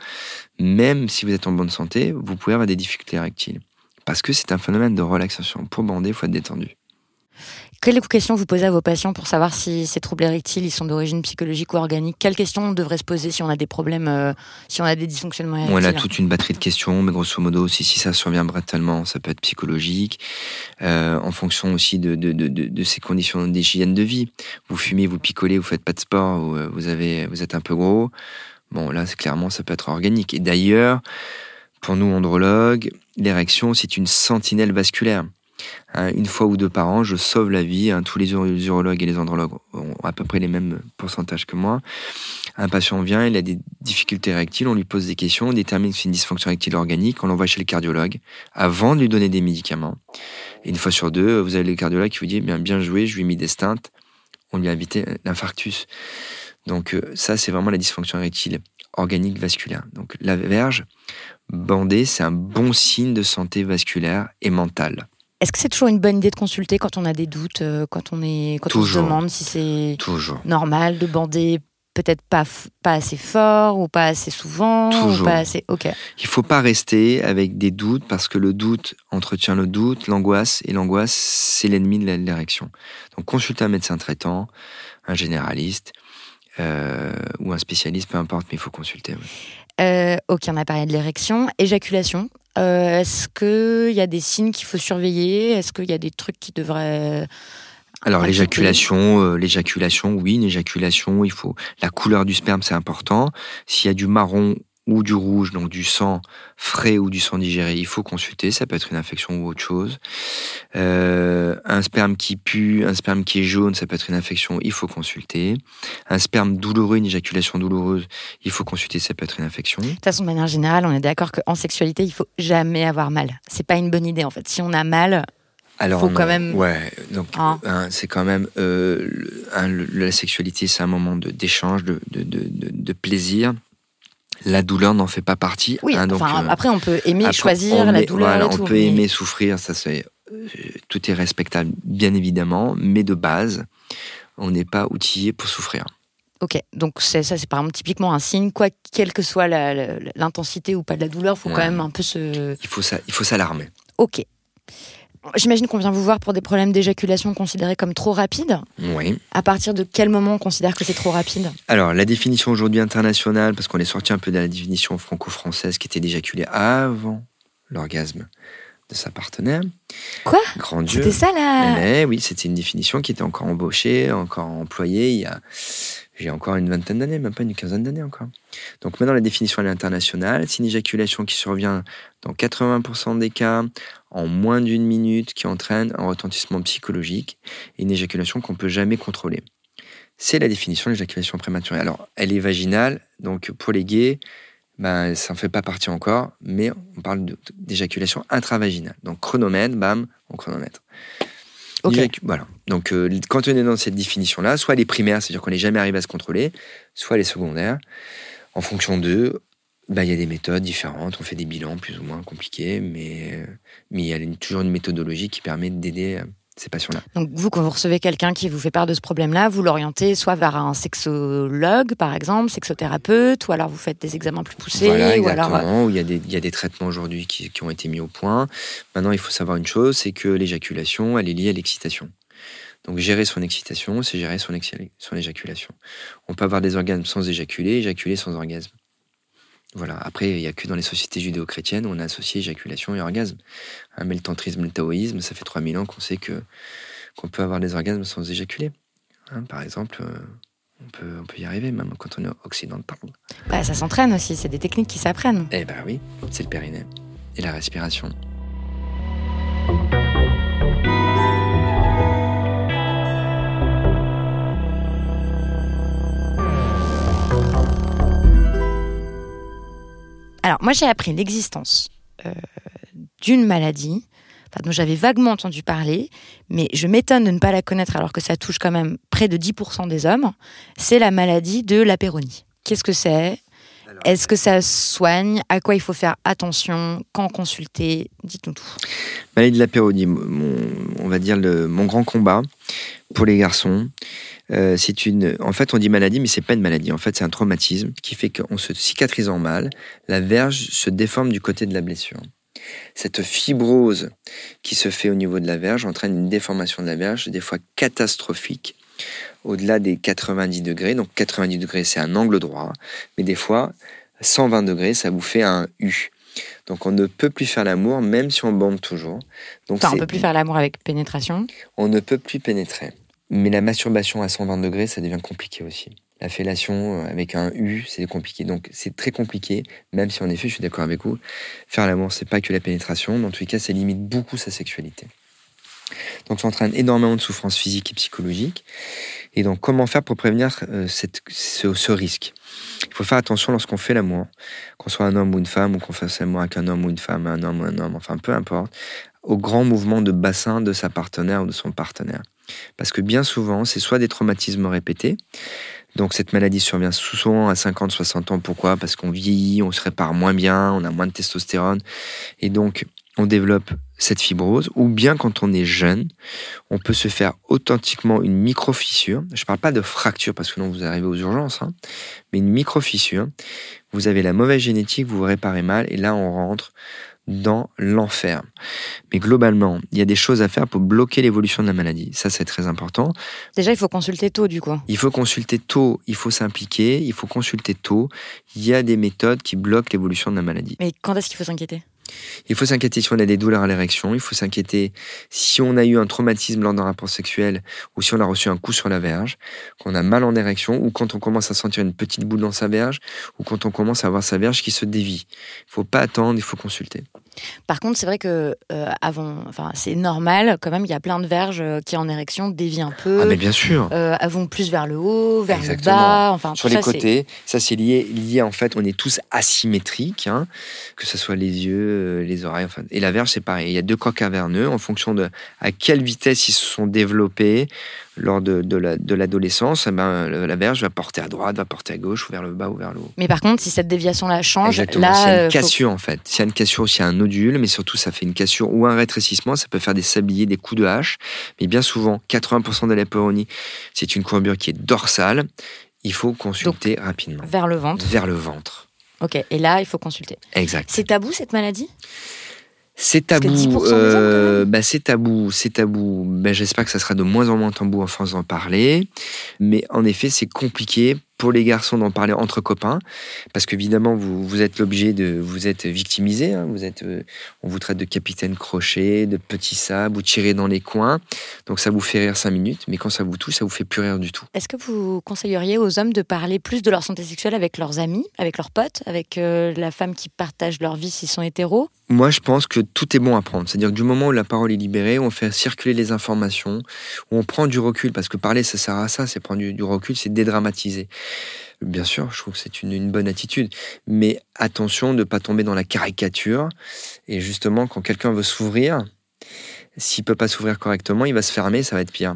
même si vous êtes en bonne santé, vous pouvez avoir des difficultés érectiles. Parce que c'est un phénomène de relaxation. Pour bander, il faut être détendu. Quelles questions vous posez à vos patients pour savoir si ces troubles érectiles ils sont d'origine psychologique ou organique? Quelles questions on devrait se poser si on a des problèmes, euh, si on a des dysfonctionnements érectiles On a toute une batterie de questions, mais grosso modo, si, si ça survient brutalement, ça peut être psychologique, euh, en fonction aussi de, de, de, de, de ses conditions d'hygiène de vie. Vous fumez, vous picolez, vous faites pas de sport, vous, euh, vous, avez, vous êtes un peu gros. Bon, là, clairement, ça peut être organique. Et d'ailleurs, pour nous, andrologues, l'érection, c'est une sentinelle vasculaire. Hein, une fois ou deux par an, je sauve la vie. hein. tous les uro- les urologues et les andrologues ont à peu près les mêmes pourcentages que moi. Un patient vient, il a des difficultés érectiles, on lui pose des questions, on détermine que c'est une dysfonction érectile organique, on l'envoie chez le cardiologue avant de lui donner des médicaments. Une fois sur deux, vous avez le cardiologue qui vous dit bien, joué, je lui ai mis des stents, on lui a évité l'infarctus. Donc euh, ça, c'est vraiment la dysfonction érectile organique vasculaire. Donc la verge bandée, c'est un bon signe de santé vasculaire et mentale. Est-ce que c'est toujours une bonne idée de consulter quand on a des doutes, euh, quand on est, quand on se demande si c'est Toujours. normal de bander peut-être pas pas assez fort ou pas assez souvent ou Toujours. pas assez. Ok. Il faut pas rester avec des doutes parce que le doute entretient le doute, l'angoisse, et l'angoisse, c'est l'ennemi de l'érection. Donc consultez un médecin traitant, un généraliste euh, ou un spécialiste, peu importe, mais il faut consulter. oui. Euh, ok, on a parlé de l'érection, éjaculation. Euh, Est-ce qu'il y a des signes qu'il faut surveiller? Est-ce qu'il y a des trucs qui devraient... Alors l'éjaculation, euh, l'éjaculation, oui, une éjaculation, il faut la couleur du sperme, c'est important. S'il y a du marron ou du rouge, donc du sang frais ou du sang digéré, il faut consulter. Ça peut être une infection ou autre chose. Euh, un sperme qui pue, un sperme qui est jaune, ça peut être une infection, il faut consulter. Un sperme douloureux, une éjaculation douloureuse, il faut consulter, ça peut être une infection. De toute façon, de manière générale, on est d'accord qu'en sexualité, il faut jamais avoir mal. C'est pas une bonne idée en fait. Si on a mal, Alors, Faut quand même- Ouais, donc Hein. hein, c'est quand même euh, le- hein, le- la sexualité, c'est un moment d'échange, de, de, de, de- de plaisir. La douleur n'en fait pas partie. oui. hein, donc, enfin, euh, après, on peut aimer, après, choisir la douleur voilà, et tout. On peut mais- aimer souffrir, ça c'est euh, tout est respectable, bien évidemment, mais de base, on n'est pas outillé pour souffrir. Ok, donc ça, c'est par exemple typiquement un signe, quoi, quelle que soit l'intensité ou pas de la douleur, faut quand même un peu se. Il faut ça, il faut s'alarmer. Ok. J'imagine qu'on vient vous voir pour des problèmes d'éjaculation considérés comme trop rapides. Oui. À partir de quel moment on considère que c'est trop rapide Alors, la définition aujourd'hui internationale, parce qu'on est sorti un peu de la définition franco-française qui était d'éjaculer avant l'orgasme de sa partenaire. Quoi Grand Dieu. C'était ça là Mais oui, c'était une définition qui était encore embauchée, encore employée il y a, j'ai encore une vingtaine d'années, même pas une quinzaine d'années encore. Donc maintenant, la définition elle est internationale. C'est une éjaculation qui survient dans 80% des cas en moins d'une minute, qui entraîne un retentissement psychologique et une éjaculation qu'on peut jamais contrôler. C'est la définition de l'éjaculation prématurée. Alors, elle est vaginale, donc pour les gays, ben, ça n'en fait pas partie encore, mais on parle d'éjaculation intravaginale. Donc chronomètre, bam, on chronomètre. Ok. Voilà. Donc, euh, quand on est dans cette définition-là, soit les primaires, c'est-à-dire qu'on n'est jamais arrivé à se contrôler, soit les secondaires. En fonction d'eux, bah, il y a des méthodes différentes. On fait des bilans plus ou moins compliqués, mais mais il y a une- toujours une méthodologie qui permet d'aider euh, ces patients-là. Donc vous, quand vous recevez quelqu'un qui vous fait part de ce problème-là, vous l'orientez soit vers un sexologue, par exemple, sexothérapeute, ou alors vous faites des examens plus poussés, Voilà, ou alors... euh, exactement. où il y a des, il y a des traitements aujourd'hui qui, qui ont été mis au point. Maintenant, il faut savoir une chose, c'est que l'éjaculation, elle est liée à l'excitation. Donc, gérer son excitation, c'est gérer son, son éjaculation. On peut avoir des orgasmes sans éjaculer, éjaculer sans orgasme. Voilà. Après, il n'y a que dans les sociétés judéo-chrétiennes on a associé éjaculation et orgasme. Hein, mais le tantrisme, le taoïsme, ça fait 3000 ans qu'on sait que qu'on peut avoir des orgasmes sans éjaculer. Hein, par exemple, euh, on peut, on peut y arriver, même quand on est occidental. bah, ça s'entraîne aussi, c'est des techniques qui s'apprennent. Eh ben oui, c'est le périnée et la respiration. Alors, moi, j'ai appris l'existence euh, d'une maladie enfin, dont j'avais vaguement entendu parler, mais je m'étonne de ne pas la connaître alors que ça touche quand même près de 10% des hommes. C'est la maladie de la péronie. Qu'est-ce que c'est? Est-ce que ça soigne? À quoi il faut faire attention? Quand consulter? Dites-nous tout. Maladie de la pérodie, mon, on va dire le, mon grand combat pour les garçons. Euh, c'est une, en fait, on dit maladie, mais c'est pas une maladie. En fait, c'est un traumatisme qui fait qu'en se cicatrisant mal, la verge se déforme du côté de la blessure. Cette fibrose qui se fait au niveau de la verge entraîne une déformation de la verge, des fois catastrophique, au-delà des 90 degrés. Donc 90 degrés, c'est un angle droit, mais des fois 120 degrés, ça vous fait un U. Donc on ne peut plus faire l'amour, même si on bande toujours. Donc on c'est- peut plus faire l'amour avec pénétration. on ne peut plus pénétrer. Mais la masturbation à 120 degrés, ça devient compliqué aussi. La fellation euh, avec un U, c'est compliqué. Donc c'est très compliqué, même si en effet, je suis d'accord avec vous, faire l'amour, c'est pas que la pénétration, mais en les cas, ça limite beaucoup sa sexualité. Donc ça entraîne énormément de souffrances physiques et psychologiques. Et donc comment faire pour prévenir euh, ce, ce risque? Il faut faire attention lorsqu'on fait l'amour, qu'on soit un homme ou une femme, ou qu'on fasse l'amour avec un homme ou une femme, un homme ou un homme, enfin peu importe, au grand mouvement de bassin de sa partenaire ou de son partenaire. Parce que bien souvent, c'est soit des traumatismes répétés, donc cette maladie survient souvent à 50-60 ans. Pourquoi? Parce qu'on vieillit, on se répare moins bien, on a moins de testostérone, et donc on développe cette fibrose, ou bien quand on est jeune, on peut se faire authentiquement une micro-fissure. Je ne parle pas de fracture parce que non, vous arrivez aux urgences, hein, mais une micro-fissure. Vous avez la mauvaise génétique, vous vous réparez mal, et là on rentre dans l'enfer. Mais globalement, il y a des choses à faire pour bloquer l'évolution de la maladie. Ça, c'est très important. Déjà, il faut consulter tôt, du coup. Il faut consulter tôt, il faut s'impliquer, il faut consulter tôt. Il y a des méthodes qui bloquent l'évolution de la maladie. Mais quand est-ce qu'il faut s'inquiéter? Il faut s'inquiéter si on a des douleurs à l'érection. Il faut s'inquiéter si on a eu un traumatisme lors d'un rapport sexuel ou si on a reçu un coup sur la verge, qu'on a mal en érection ou quand on commence à sentir une petite boule dans sa verge ou quand on commence à avoir sa verge qui se dévie. Il faut pas attendre, il faut consulter. Par contre, c'est vrai que euh, avant, enfin, c'est normal quand même. Il y a plein de verges euh, qui en érection dévient un peu. Ah mais bien sûr. Euh, vont plus vers le haut, vers le bas. Enfin, sur les côtés. Ça, c'est lié, lié en fait. On est tous asymétriques, hein, que ce soit les yeux, euh, les oreilles. Enfin, et la verge, c'est pareil. Il y a deux coques caverneux en fonction de à quelle vitesse ils se sont développés lors de, de l'adolescence, eh ben, la verge va porter à droite, va porter à gauche, ou vers le bas, ou vers le haut. Mais par contre, si cette déviation-là change, Exactement. là. S'il y a une euh, cassure, en fait. S'il y a une cassure, s'il y a un nodule, mais surtout, ça fait une cassure ou un rétrécissement, ça peut faire des sabliers, des coups de hache. Mais bien souvent, 80% de la péronie, c'est une courbure qui est dorsale. Il faut consulter rapidement. Vers le ventre Vers le ventre. Ok, et là, il faut consulter. Exact. C'est tabou, cette maladie? C'est tabou. Euh, bah, c'est tabou. C'est tabou. Bah, J'espère que ça sera de moins en moins tabou en France d'en parler. Mais en effet, c'est compliqué pour les garçons d'en parler entre copains, parce qu'évidemment, vous, vous êtes l'objet de, vous êtes victimisé, hein, vous êtes, euh, on vous traite de capitaine crochet, de petit sable, vous tirez dans les coins, donc ça vous fait rire cinq minutes, mais quand ça vous touche, ça vous fait plus rire du tout. Est-ce que vous conseilleriez aux hommes de parler plus de leur santé sexuelle avec leurs amis, avec leurs potes, avec euh, la femme qui partage leur vie s'ils sont hétéros? Moi, je pense que tout est bon à prendre, c'est-à-dire que du moment où la parole est libérée, on fait circuler les informations, où on prend du recul, parce que parler, ça sert à ça, c'est prendre du recul, c'est dédramatiser. Bien sûr, je trouve que c'est une, bonne attitude. Mais attention de ne pas tomber dans la caricature. Et justement, quand quelqu'un veut s'ouvrir, s'il peut pas s'ouvrir correctement, il va se fermer, ça va être pire.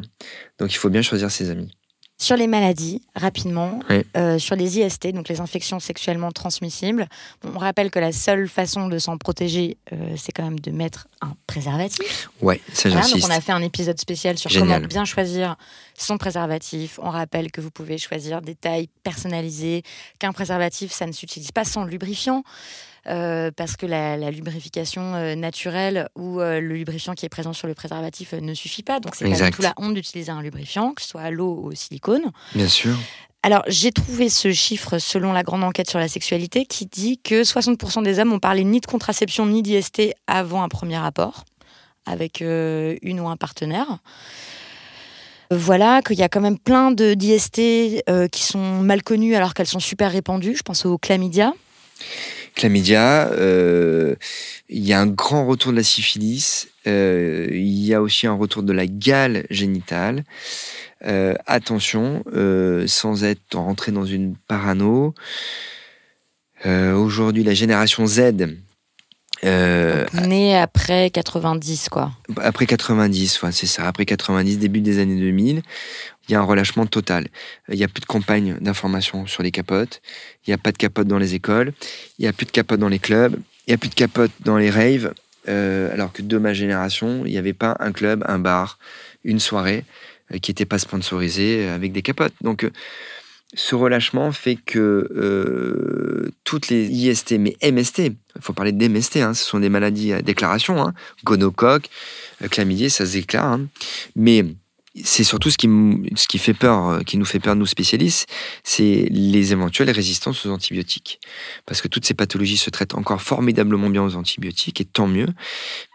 Donc il faut bien choisir ses amis. Sur les maladies, rapidement, euh, sur les IST, donc les infections sexuellement transmissibles, on rappelle que la seule façon de s'en protéger, euh, c'est quand même de mettre un préservatif. Ouais, ça j'insiste. donc on a fait un épisode spécial sur comment bien choisir son préservatif. On rappelle que vous pouvez choisir des tailles personnalisées, qu'un préservatif, ça ne s'utilise pas sans lubrifiant. Euh, parce que la, lubrification euh, naturelle ou euh, le lubrifiant qui est présent sur le préservatif ne suffit pas. Donc c'est pas tout la honte d'utiliser un lubrifiant, que ce soit à l'eau ou au silicone. Bien sûr. Alors, j'ai trouvé ce chiffre selon la grande enquête sur la sexualité qui dit que 60% des hommes ont parlé ni de contraception ni d'IST avant un premier rapport avec une ou un partenaire. Voilà, qu'il y a quand même plein de d'IST qui sont mal connues alors qu'elles sont super répandues. Je pense au chlamydia. Chlamydia, euh, il y a un grand retour de la syphilis, euh, il y a aussi un retour de la gale génitale. Euh, attention, sans être rentré dans une parano. Aujourd'hui, la génération Z, euh, né après 90, quoi. Après 90, c'est ça. Après 90, début des années 2000, il y a un relâchement total. Il n'y a plus de campagne d'information sur les capotes. Il n'y a pas de capotes dans les écoles. Il n'y a plus de capotes dans les clubs. Il n'y a plus de capotes dans les raves. Euh, alors que de ma génération, il n'y avait pas un club, un bar, une soirée euh, qui n'était pas sponsorisée avec des capotes. Donc, ce relâchement fait que euh, toutes les IST, mais MST, il faut parler d'MST, hein, ce sont des maladies à déclaration, hein, gonocoque, euh, chlamydia, ça se déclare, hein. mais c'est surtout ce qui, fait peur, euh, qui nous fait peur, nous spécialistes, c'est les éventuelles résistances aux antibiotiques. Parce que toutes ces pathologies se traitent encore formidablement bien aux antibiotiques, et tant mieux.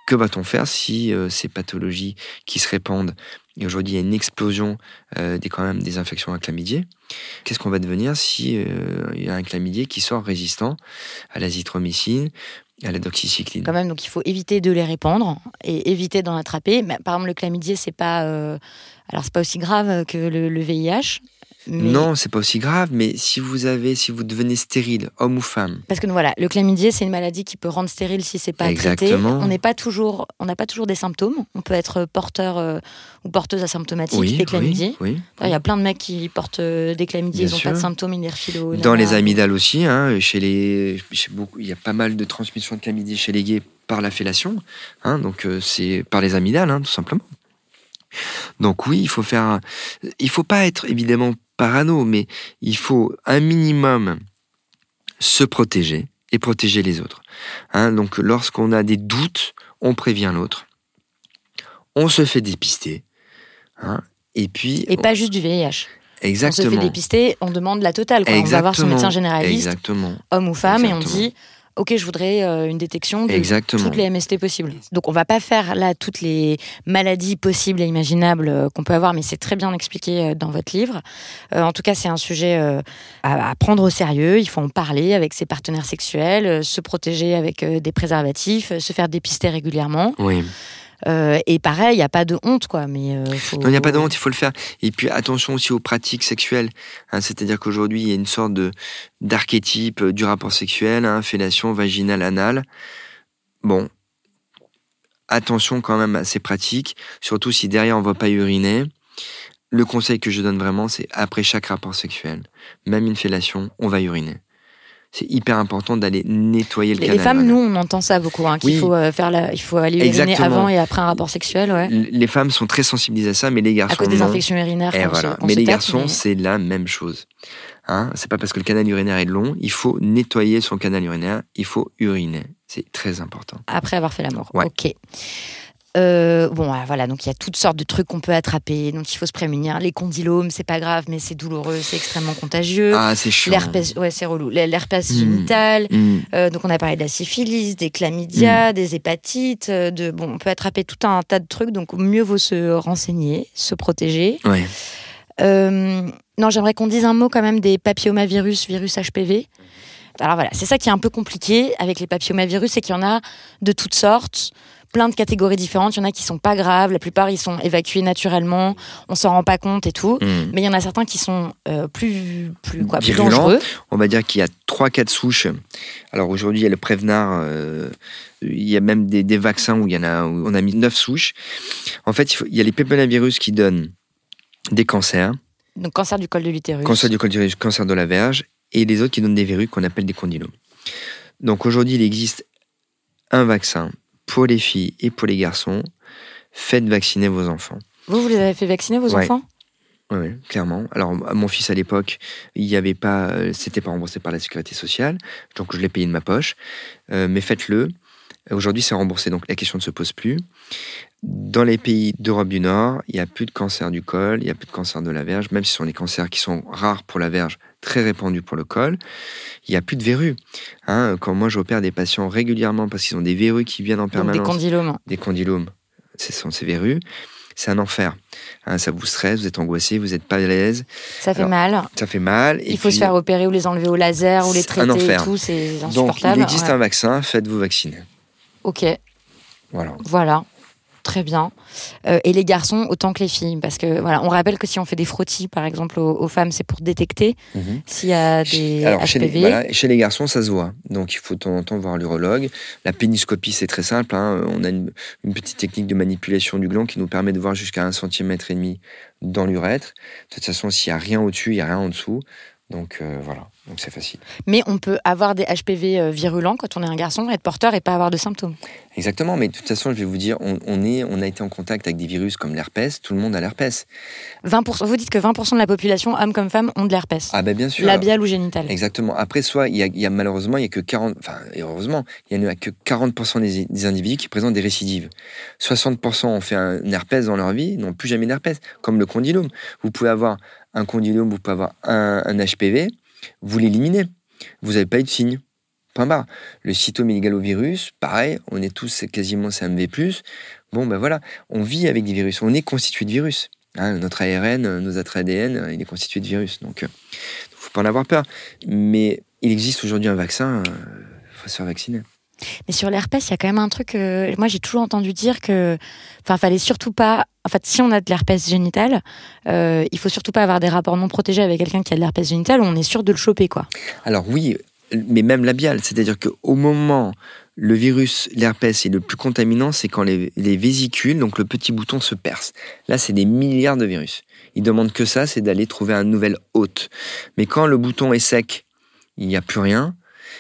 Que va-t-on faire si ces pathologies qui se répandent et aujourd'hui, il y a une explosion euh, des, quand même, des infections à chlamydia. Qu'est-ce qu'on va devenir si euh, il y a un chlamydia qui sort résistant à l'azithromycine, à la doxycycline Quand même, donc il faut éviter de les répandre et éviter d'en attraper. par exemple, le chlamydia, c'est pas, euh, alors c'est pas aussi grave que le VIH. Non, c'est pas aussi grave, mais si vous avez, si vous devenez stérile, homme ou femme. Parce que voilà, le chlamydia, c'est une maladie qui peut rendre stérile si c'est pas Exactement. traité. On n'est pas toujours, on n'a pas toujours des symptômes. On peut être porteur euh, ou porteuse asymptomatique des chlamydia. Oui, Il y a plein de mecs qui portent euh, des chlamydia, ils n'ont pas de symptômes, ils les Dans les amygdales aussi, hein, chez les, chez beaucoup, il y a pas mal de transmission de chlamydia chez les gays par la fellation, hein, donc euh, c'est par les amygdales, hein, tout simplement. Donc oui, il faut faire. Il faut pas être évidemment parano, mais il faut un minimum se protéger et protéger les autres. Hein, donc lorsqu'on a des doutes, on prévient l'autre. On se fait dépister. Hein, et puis. Et pas juste du VIH. Exactement. On se fait dépister, on demande la totale. On va voir son médecin généraliste, homme ou femme, et on dit ok, je voudrais euh, une détection de Exactement. toutes les MST possibles. Donc on va pas faire là toutes les maladies possibles et imaginables euh, qu'on peut avoir, mais c'est très bien expliqué euh, dans votre livre. Euh, en tout cas, c'est un sujet euh, à, à prendre au sérieux. Il faut en parler avec ses partenaires sexuels, euh, se protéger avec des préservatifs, se faire dépister régulièrement. Oui. Euh, et pareil, il n'y a pas de honte, quoi. Mais euh, faut- Non, il n'y a pas de honte, il faut le faire. Et puis attention aussi aux pratiques sexuelles. hein, C'est-à-dire qu'aujourd'hui, il y a une sorte de d'archétype euh, du rapport sexuel, hein, fellation vaginale, anale. Bon, attention quand même à ces pratiques, surtout si derrière on ne va pas uriner. Le conseil que je donne vraiment, c'est après chaque rapport sexuel, même une fellation, on va uriner. C'est hyper important d'aller nettoyer le Les, les canal. femmes, urinaire. nous, on entend ça beaucoup, hein, qu'il Oui. faut euh, faire la, il faut aller uriner Exactement. avant et après un rapport sexuel, ouais. Les femmes sont très sensibilisées à ça, mais les garçons À cause des non. infections urinaires. Et voilà. se- Mais les tape, garçons, mais- c'est la même chose. Hein c'est pas parce que le canal urinaire est long, il faut nettoyer son canal urinaire, il faut uriner. C'est très important. Après avoir fait l'amour. Ouais. Ok. Euh, bon, ah, voilà, donc il y a toutes sortes de trucs qu'on peut attraper, donc il faut se prémunir. Les condylomes, c'est pas grave, mais c'est douloureux, c'est extrêmement contagieux. Ah, c'est chiant. L'herpès, ouais, c'est relou. L'herpès Hmm. génital. Hmm. euh, donc on a parlé de la syphilis, des chlamydia, des hépatites. euh, de bon, on peut attraper tout un tas de trucs, donc mieux vaut se renseigner, se protéger. Ouais. Euh, non, j'aimerais qu'on dise un mot quand même des papillomavirus, virus HPV. Alors voilà, c'est ça qui est un peu compliqué avec les papillomavirus, c'est qu'il y en a de toutes sortes, plein de catégories différentes. Il y en a qui sont pas graves, la plupart ils sont évacués naturellement, on s'en rend pas compte et tout. Hmm. Mais il y en a certains qui sont euh, plus, plus, quoi, plus dangereux. On va dire qu'il y a 3-4 souches. Alors aujourd'hui, il y a le Prévenard, euh, il y a même des, des vaccins où, il y en a, où on a mis 9 souches. En fait, il, faut- il y a les papillomavirus qui donnent des cancers, Donc cancer du col de l'utérus. cancer du col du utérus, cancer de la verge, et les autres qui donnent des verrues qu'on appelle des condylomes. Donc aujourd'hui, il existe un vaccin pour les filles et pour les garçons. Faites vacciner vos enfants. Vous, vous les avez fait vacciner vos Ouais. enfants? Oui, clairement. Alors, mon fils à l'époque, il n'y avait pas, euh, c'était pas remboursé par la sécurité sociale, donc je l'ai payé de ma poche. Euh, mais faites-le. Aujourd'hui, c'est remboursé, donc la question ne se pose plus. Dans les pays d'Europe du Nord, il n'y a plus de cancer du col, il n'y a plus de cancer de la verge, même si ce sont des cancers qui sont rares pour la verge, très répandus pour le col. Il n'y a plus de verrues. Hein, quand moi j'opère des patients régulièrement parce qu'ils ont des verrues qui viennent en Donc des permanence, condylomes. des condylomes, ce sont ces verrues, c'est un enfer. Hein, ça vous stresse, vous êtes angoissé, vous n'êtes pas à l'aise, Ça fait Alors, mal. ça fait mal. et Il faut puis- se faire opérer ou les enlever au laser ou les traiter un enfer. et tout, c'est Donc, insupportable. il existe Ouais. un vaccin, faites-vous vacciner. Ok, Voilà. voilà. Très bien. Euh, et les garçons autant que les filles, parce que voilà, on rappelle que si on fait des frottis, par exemple, aux, aux femmes, c'est pour détecter s'il y a des Alors, chez les, HPV. voilà, chez les garçons, ça se voit. Donc, il faut de temps en temps voir l'urologue. La péniscopie, c'est très simple. hein. On a une, une petite technique de manipulation du gland qui nous permet de voir jusqu'à un centimètre et demi dans l'urètre. De toute façon, s'il n'y a rien au-dessus, il n'y a rien en dessous. Donc, euh, voilà. Donc, c'est facile. Mais on peut avoir des HPV euh, virulents quand on est un garçon, être porteur et pas avoir de symptômes. Exactement. Mais de toute façon, je vais vous dire, on, on est, on a été en contact avec des virus comme l'herpès. Tout le monde a l'herpès. 20%, vous dites que 20% de la population, hommes comme femmes, ont de l'herpès. Ah, ben, bien sûr. Labial ou génital. Exactement. Après, soit il y a, il y a malheureusement, il y a que 40, enfin, heureusement, il y en a que 40% des, des individus qui présentent des récidives. 60% ont fait un herpès dans leur vie, n'ont plus jamais d'herpès, comme le condylome. Vous pouvez avoir un condylome, vous pouvez avoir un, un HPV, vous l'éliminez. Vous n'avez pas eu de signe. Point barre. Le cytomégalovirus, pareil, on est tous quasiment CMV+. Bon, ben voilà, on vit avec des virus, on est constitué de virus. Hein, notre ARN, euh, nos autres ADN, euh, il est constitué de virus. Donc, euh, faut pas en avoir peur. Mais il existe aujourd'hui un vaccin, il faut se faire vacciner. Mais sur l'herpès, il y a quand même un truc. euh, moi, j'ai toujours entendu dire que, enfin, fallait surtout pas. En fait, si on a de l'herpès génital, euh, il faut surtout pas avoir des rapports non protégés avec quelqu'un qui a de l'herpès génital on est sûr de le choper, quoi. Alors oui, mais même labial, c'est-à-dire qu'au moment le virus, l'herpès est le plus contaminant, c'est quand les, les vésicules, donc le petit bouton, se perce. Là, c'est des milliards de virus. Ils demandent que ça, c'est d'aller trouver un nouvel hôte. Mais quand le bouton est sec, il n'y a plus rien.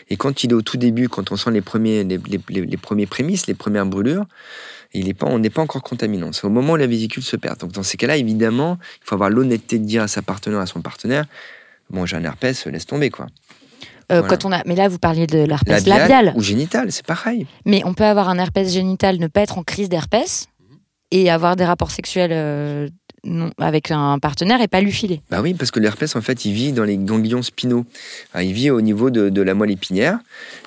Et quand il est au tout début, quand on sent les premiers, les, les- les- les premiers prémices, les premières brûlures, il est pas, on n'est pas encore contaminant. C'est au moment où la vésicule se perd. Donc dans ces cas-là, évidemment, il faut avoir l'honnêteté de dire à sa partenaire, à son partenaire, bon, j'ai un herpès, laisse tomber quoi. Euh, Voilà. Quand on a, mais là, vous parliez de l'herpès Labial labial. ou génital, c'est pareil. Mais on peut avoir un herpès génital, ne pas être en crise d'herpès et avoir des rapports sexuels euh, non, avec un partenaire et pas lui filer. Bah oui, parce que l'herpès, en fait, il vit dans les ganglions spinaux. Ah, il vit au niveau de, de la moelle épinière.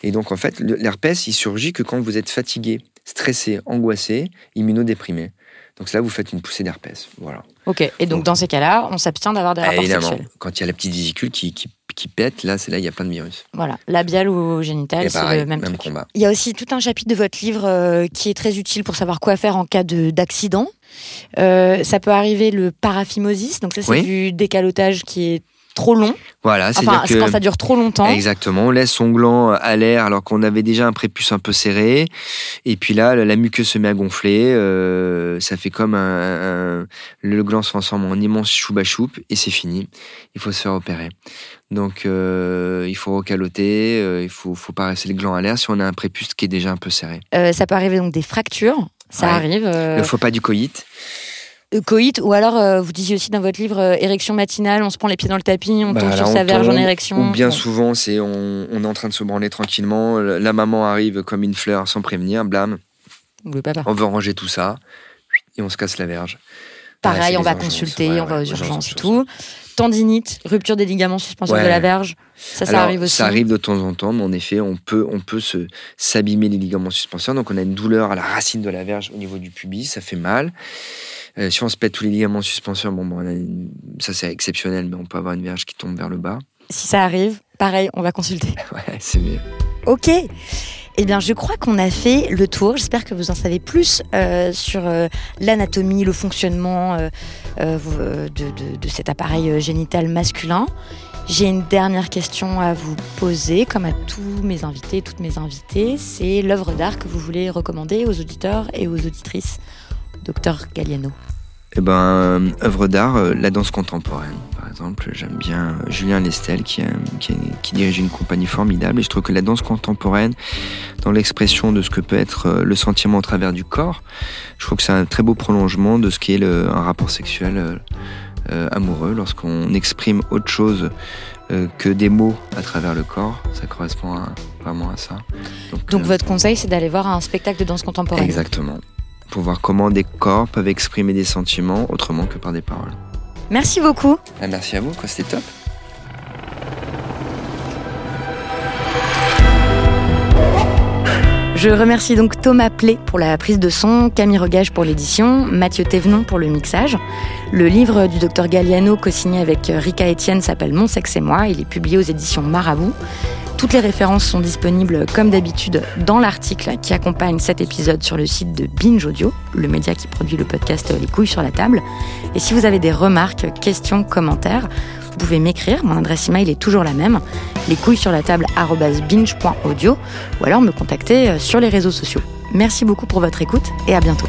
Et donc, en fait, l'herpès, il surgit que quand vous êtes fatigué, stressé, angoissé, immunodéprimé. Donc là, vous faites une poussée d'herpès. Voilà. Ok. Et donc, Donc- dans ces cas-là, on s'abstient d'avoir des rapports évidemment, sexuels. quand il y a la petite vésicule qui, qui, qui pète, là, c'est là, il y a plein de virus. Voilà. Labial ou génital, c'est le même, même truc. combat. Il y a aussi tout un chapitre de votre livre euh, qui est très utile pour savoir quoi faire en cas de- d'accident. Euh, ça peut arriver le paraphimosis, donc ça c'est Oui. du décalotage qui est trop long. Voilà, Enfin, c'est que... quand ça dure trop longtemps. Exactement, on laisse son gland à l'air alors qu'on avait déjà un prépuce un peu serré. Et puis là, la muqueuse se met à gonfler. euh, ça fait comme un, un- Le gland se transforme en immense chouba choup et c'est fini. Il faut se faire opérer. Donc, euh, il faut recaloter, euh, il faut, faut pas rester le gland à l'air si on a un prépuce qui est déjà un peu serré. Ça peut arriver donc des fractures. Ça Ouais. arrive. Le faux pas du coït. Euh, coït, ou alors euh, vous disiez aussi dans votre livre euh, érection matinale, on se prend les pieds dans le tapis, on Bah, tombe là, sur sa verge en érection. Ou bien souvent, c'est on, on est en train de se branler tranquillement. La maman arrive comme une fleur sans prévenir, blâme. Ou le papa. On veut ranger tout ça et on se casse la verge. Pareil, Ouais, c'est on va urgences. consulter, Ouais, on va aux ouais, urgences et urgences, tout. Tendinite, rupture des ligaments suspenseurs Ouais. de la verge. Ça, arrive aussi. Ça arrive de temps en temps, mais en effet, on peut, on peut se s'abîmer les ligaments suspenseurs. Donc, on a une douleur à la racine de la verge au niveau du pubis, ça fait mal. Euh, si on se pète tous les ligaments suspenseurs, bon, bon, on a une- ça c'est exceptionnel, mais on peut avoir une verge qui tombe vers le bas. Si ça arrive, pareil, on va consulter. <laughs> Ouais, c'est mieux. Ok. Eh bien, je crois qu'on a fait le tour. J'espère que vous en savez plus euh, sur euh, l'anatomie, le fonctionnement euh, de, cet appareil génital masculin. J'ai une dernière question à vous poser, comme à tous mes invités, toutes mes invitées. C'est l'œuvre d'art que vous voulez recommander aux auditeurs et aux auditrices. Docteur Galliano. Eh ben, euh, œuvre d'art, euh, la danse contemporaine, par exemple. J'aime bien euh, Julien Lestel qui, dirige une compagnie formidable. Et je trouve que la danse contemporaine, dans l'expression de ce que peut être le sentiment au travers du corps, je trouve que c'est un très beau prolongement de ce qu'est le- un rapport sexuel euh, amoureux. Lorsqu'on exprime autre chose euh, que des mots à travers le corps, ça correspond à- vraiment à ça. Donc, euh, votre conseil, c'est d'aller voir un spectacle de danse contemporaine. Exactement. Pour voir comment des corps peuvent exprimer des sentiments autrement que par des paroles. Merci beaucoup. Ah, merci à vous, c'était top. Je remercie donc Thomas Plé pour la prise de son, Camille Regage pour l'édition, Mathieu Thévenon pour le mixage. Le livre du docteur Galliano, co-signé avec Rika Etienne, s'appelle Mon sexe et moi. Il est publié aux éditions Marabout. Toutes les références sont disponibles, comme d'habitude, dans l'article qui accompagne cet épisode sur le site de Binge Audio, le média qui produit le podcast Les couilles sur la table. Et si vous avez des remarques, questions, commentaires, vous pouvez m'écrire. Mon adresse email est toujours la même, les couilles sur la table binge.audio ou alors me contacter euh, sur les réseaux sociaux. Merci beaucoup pour votre écoute et à bientôt.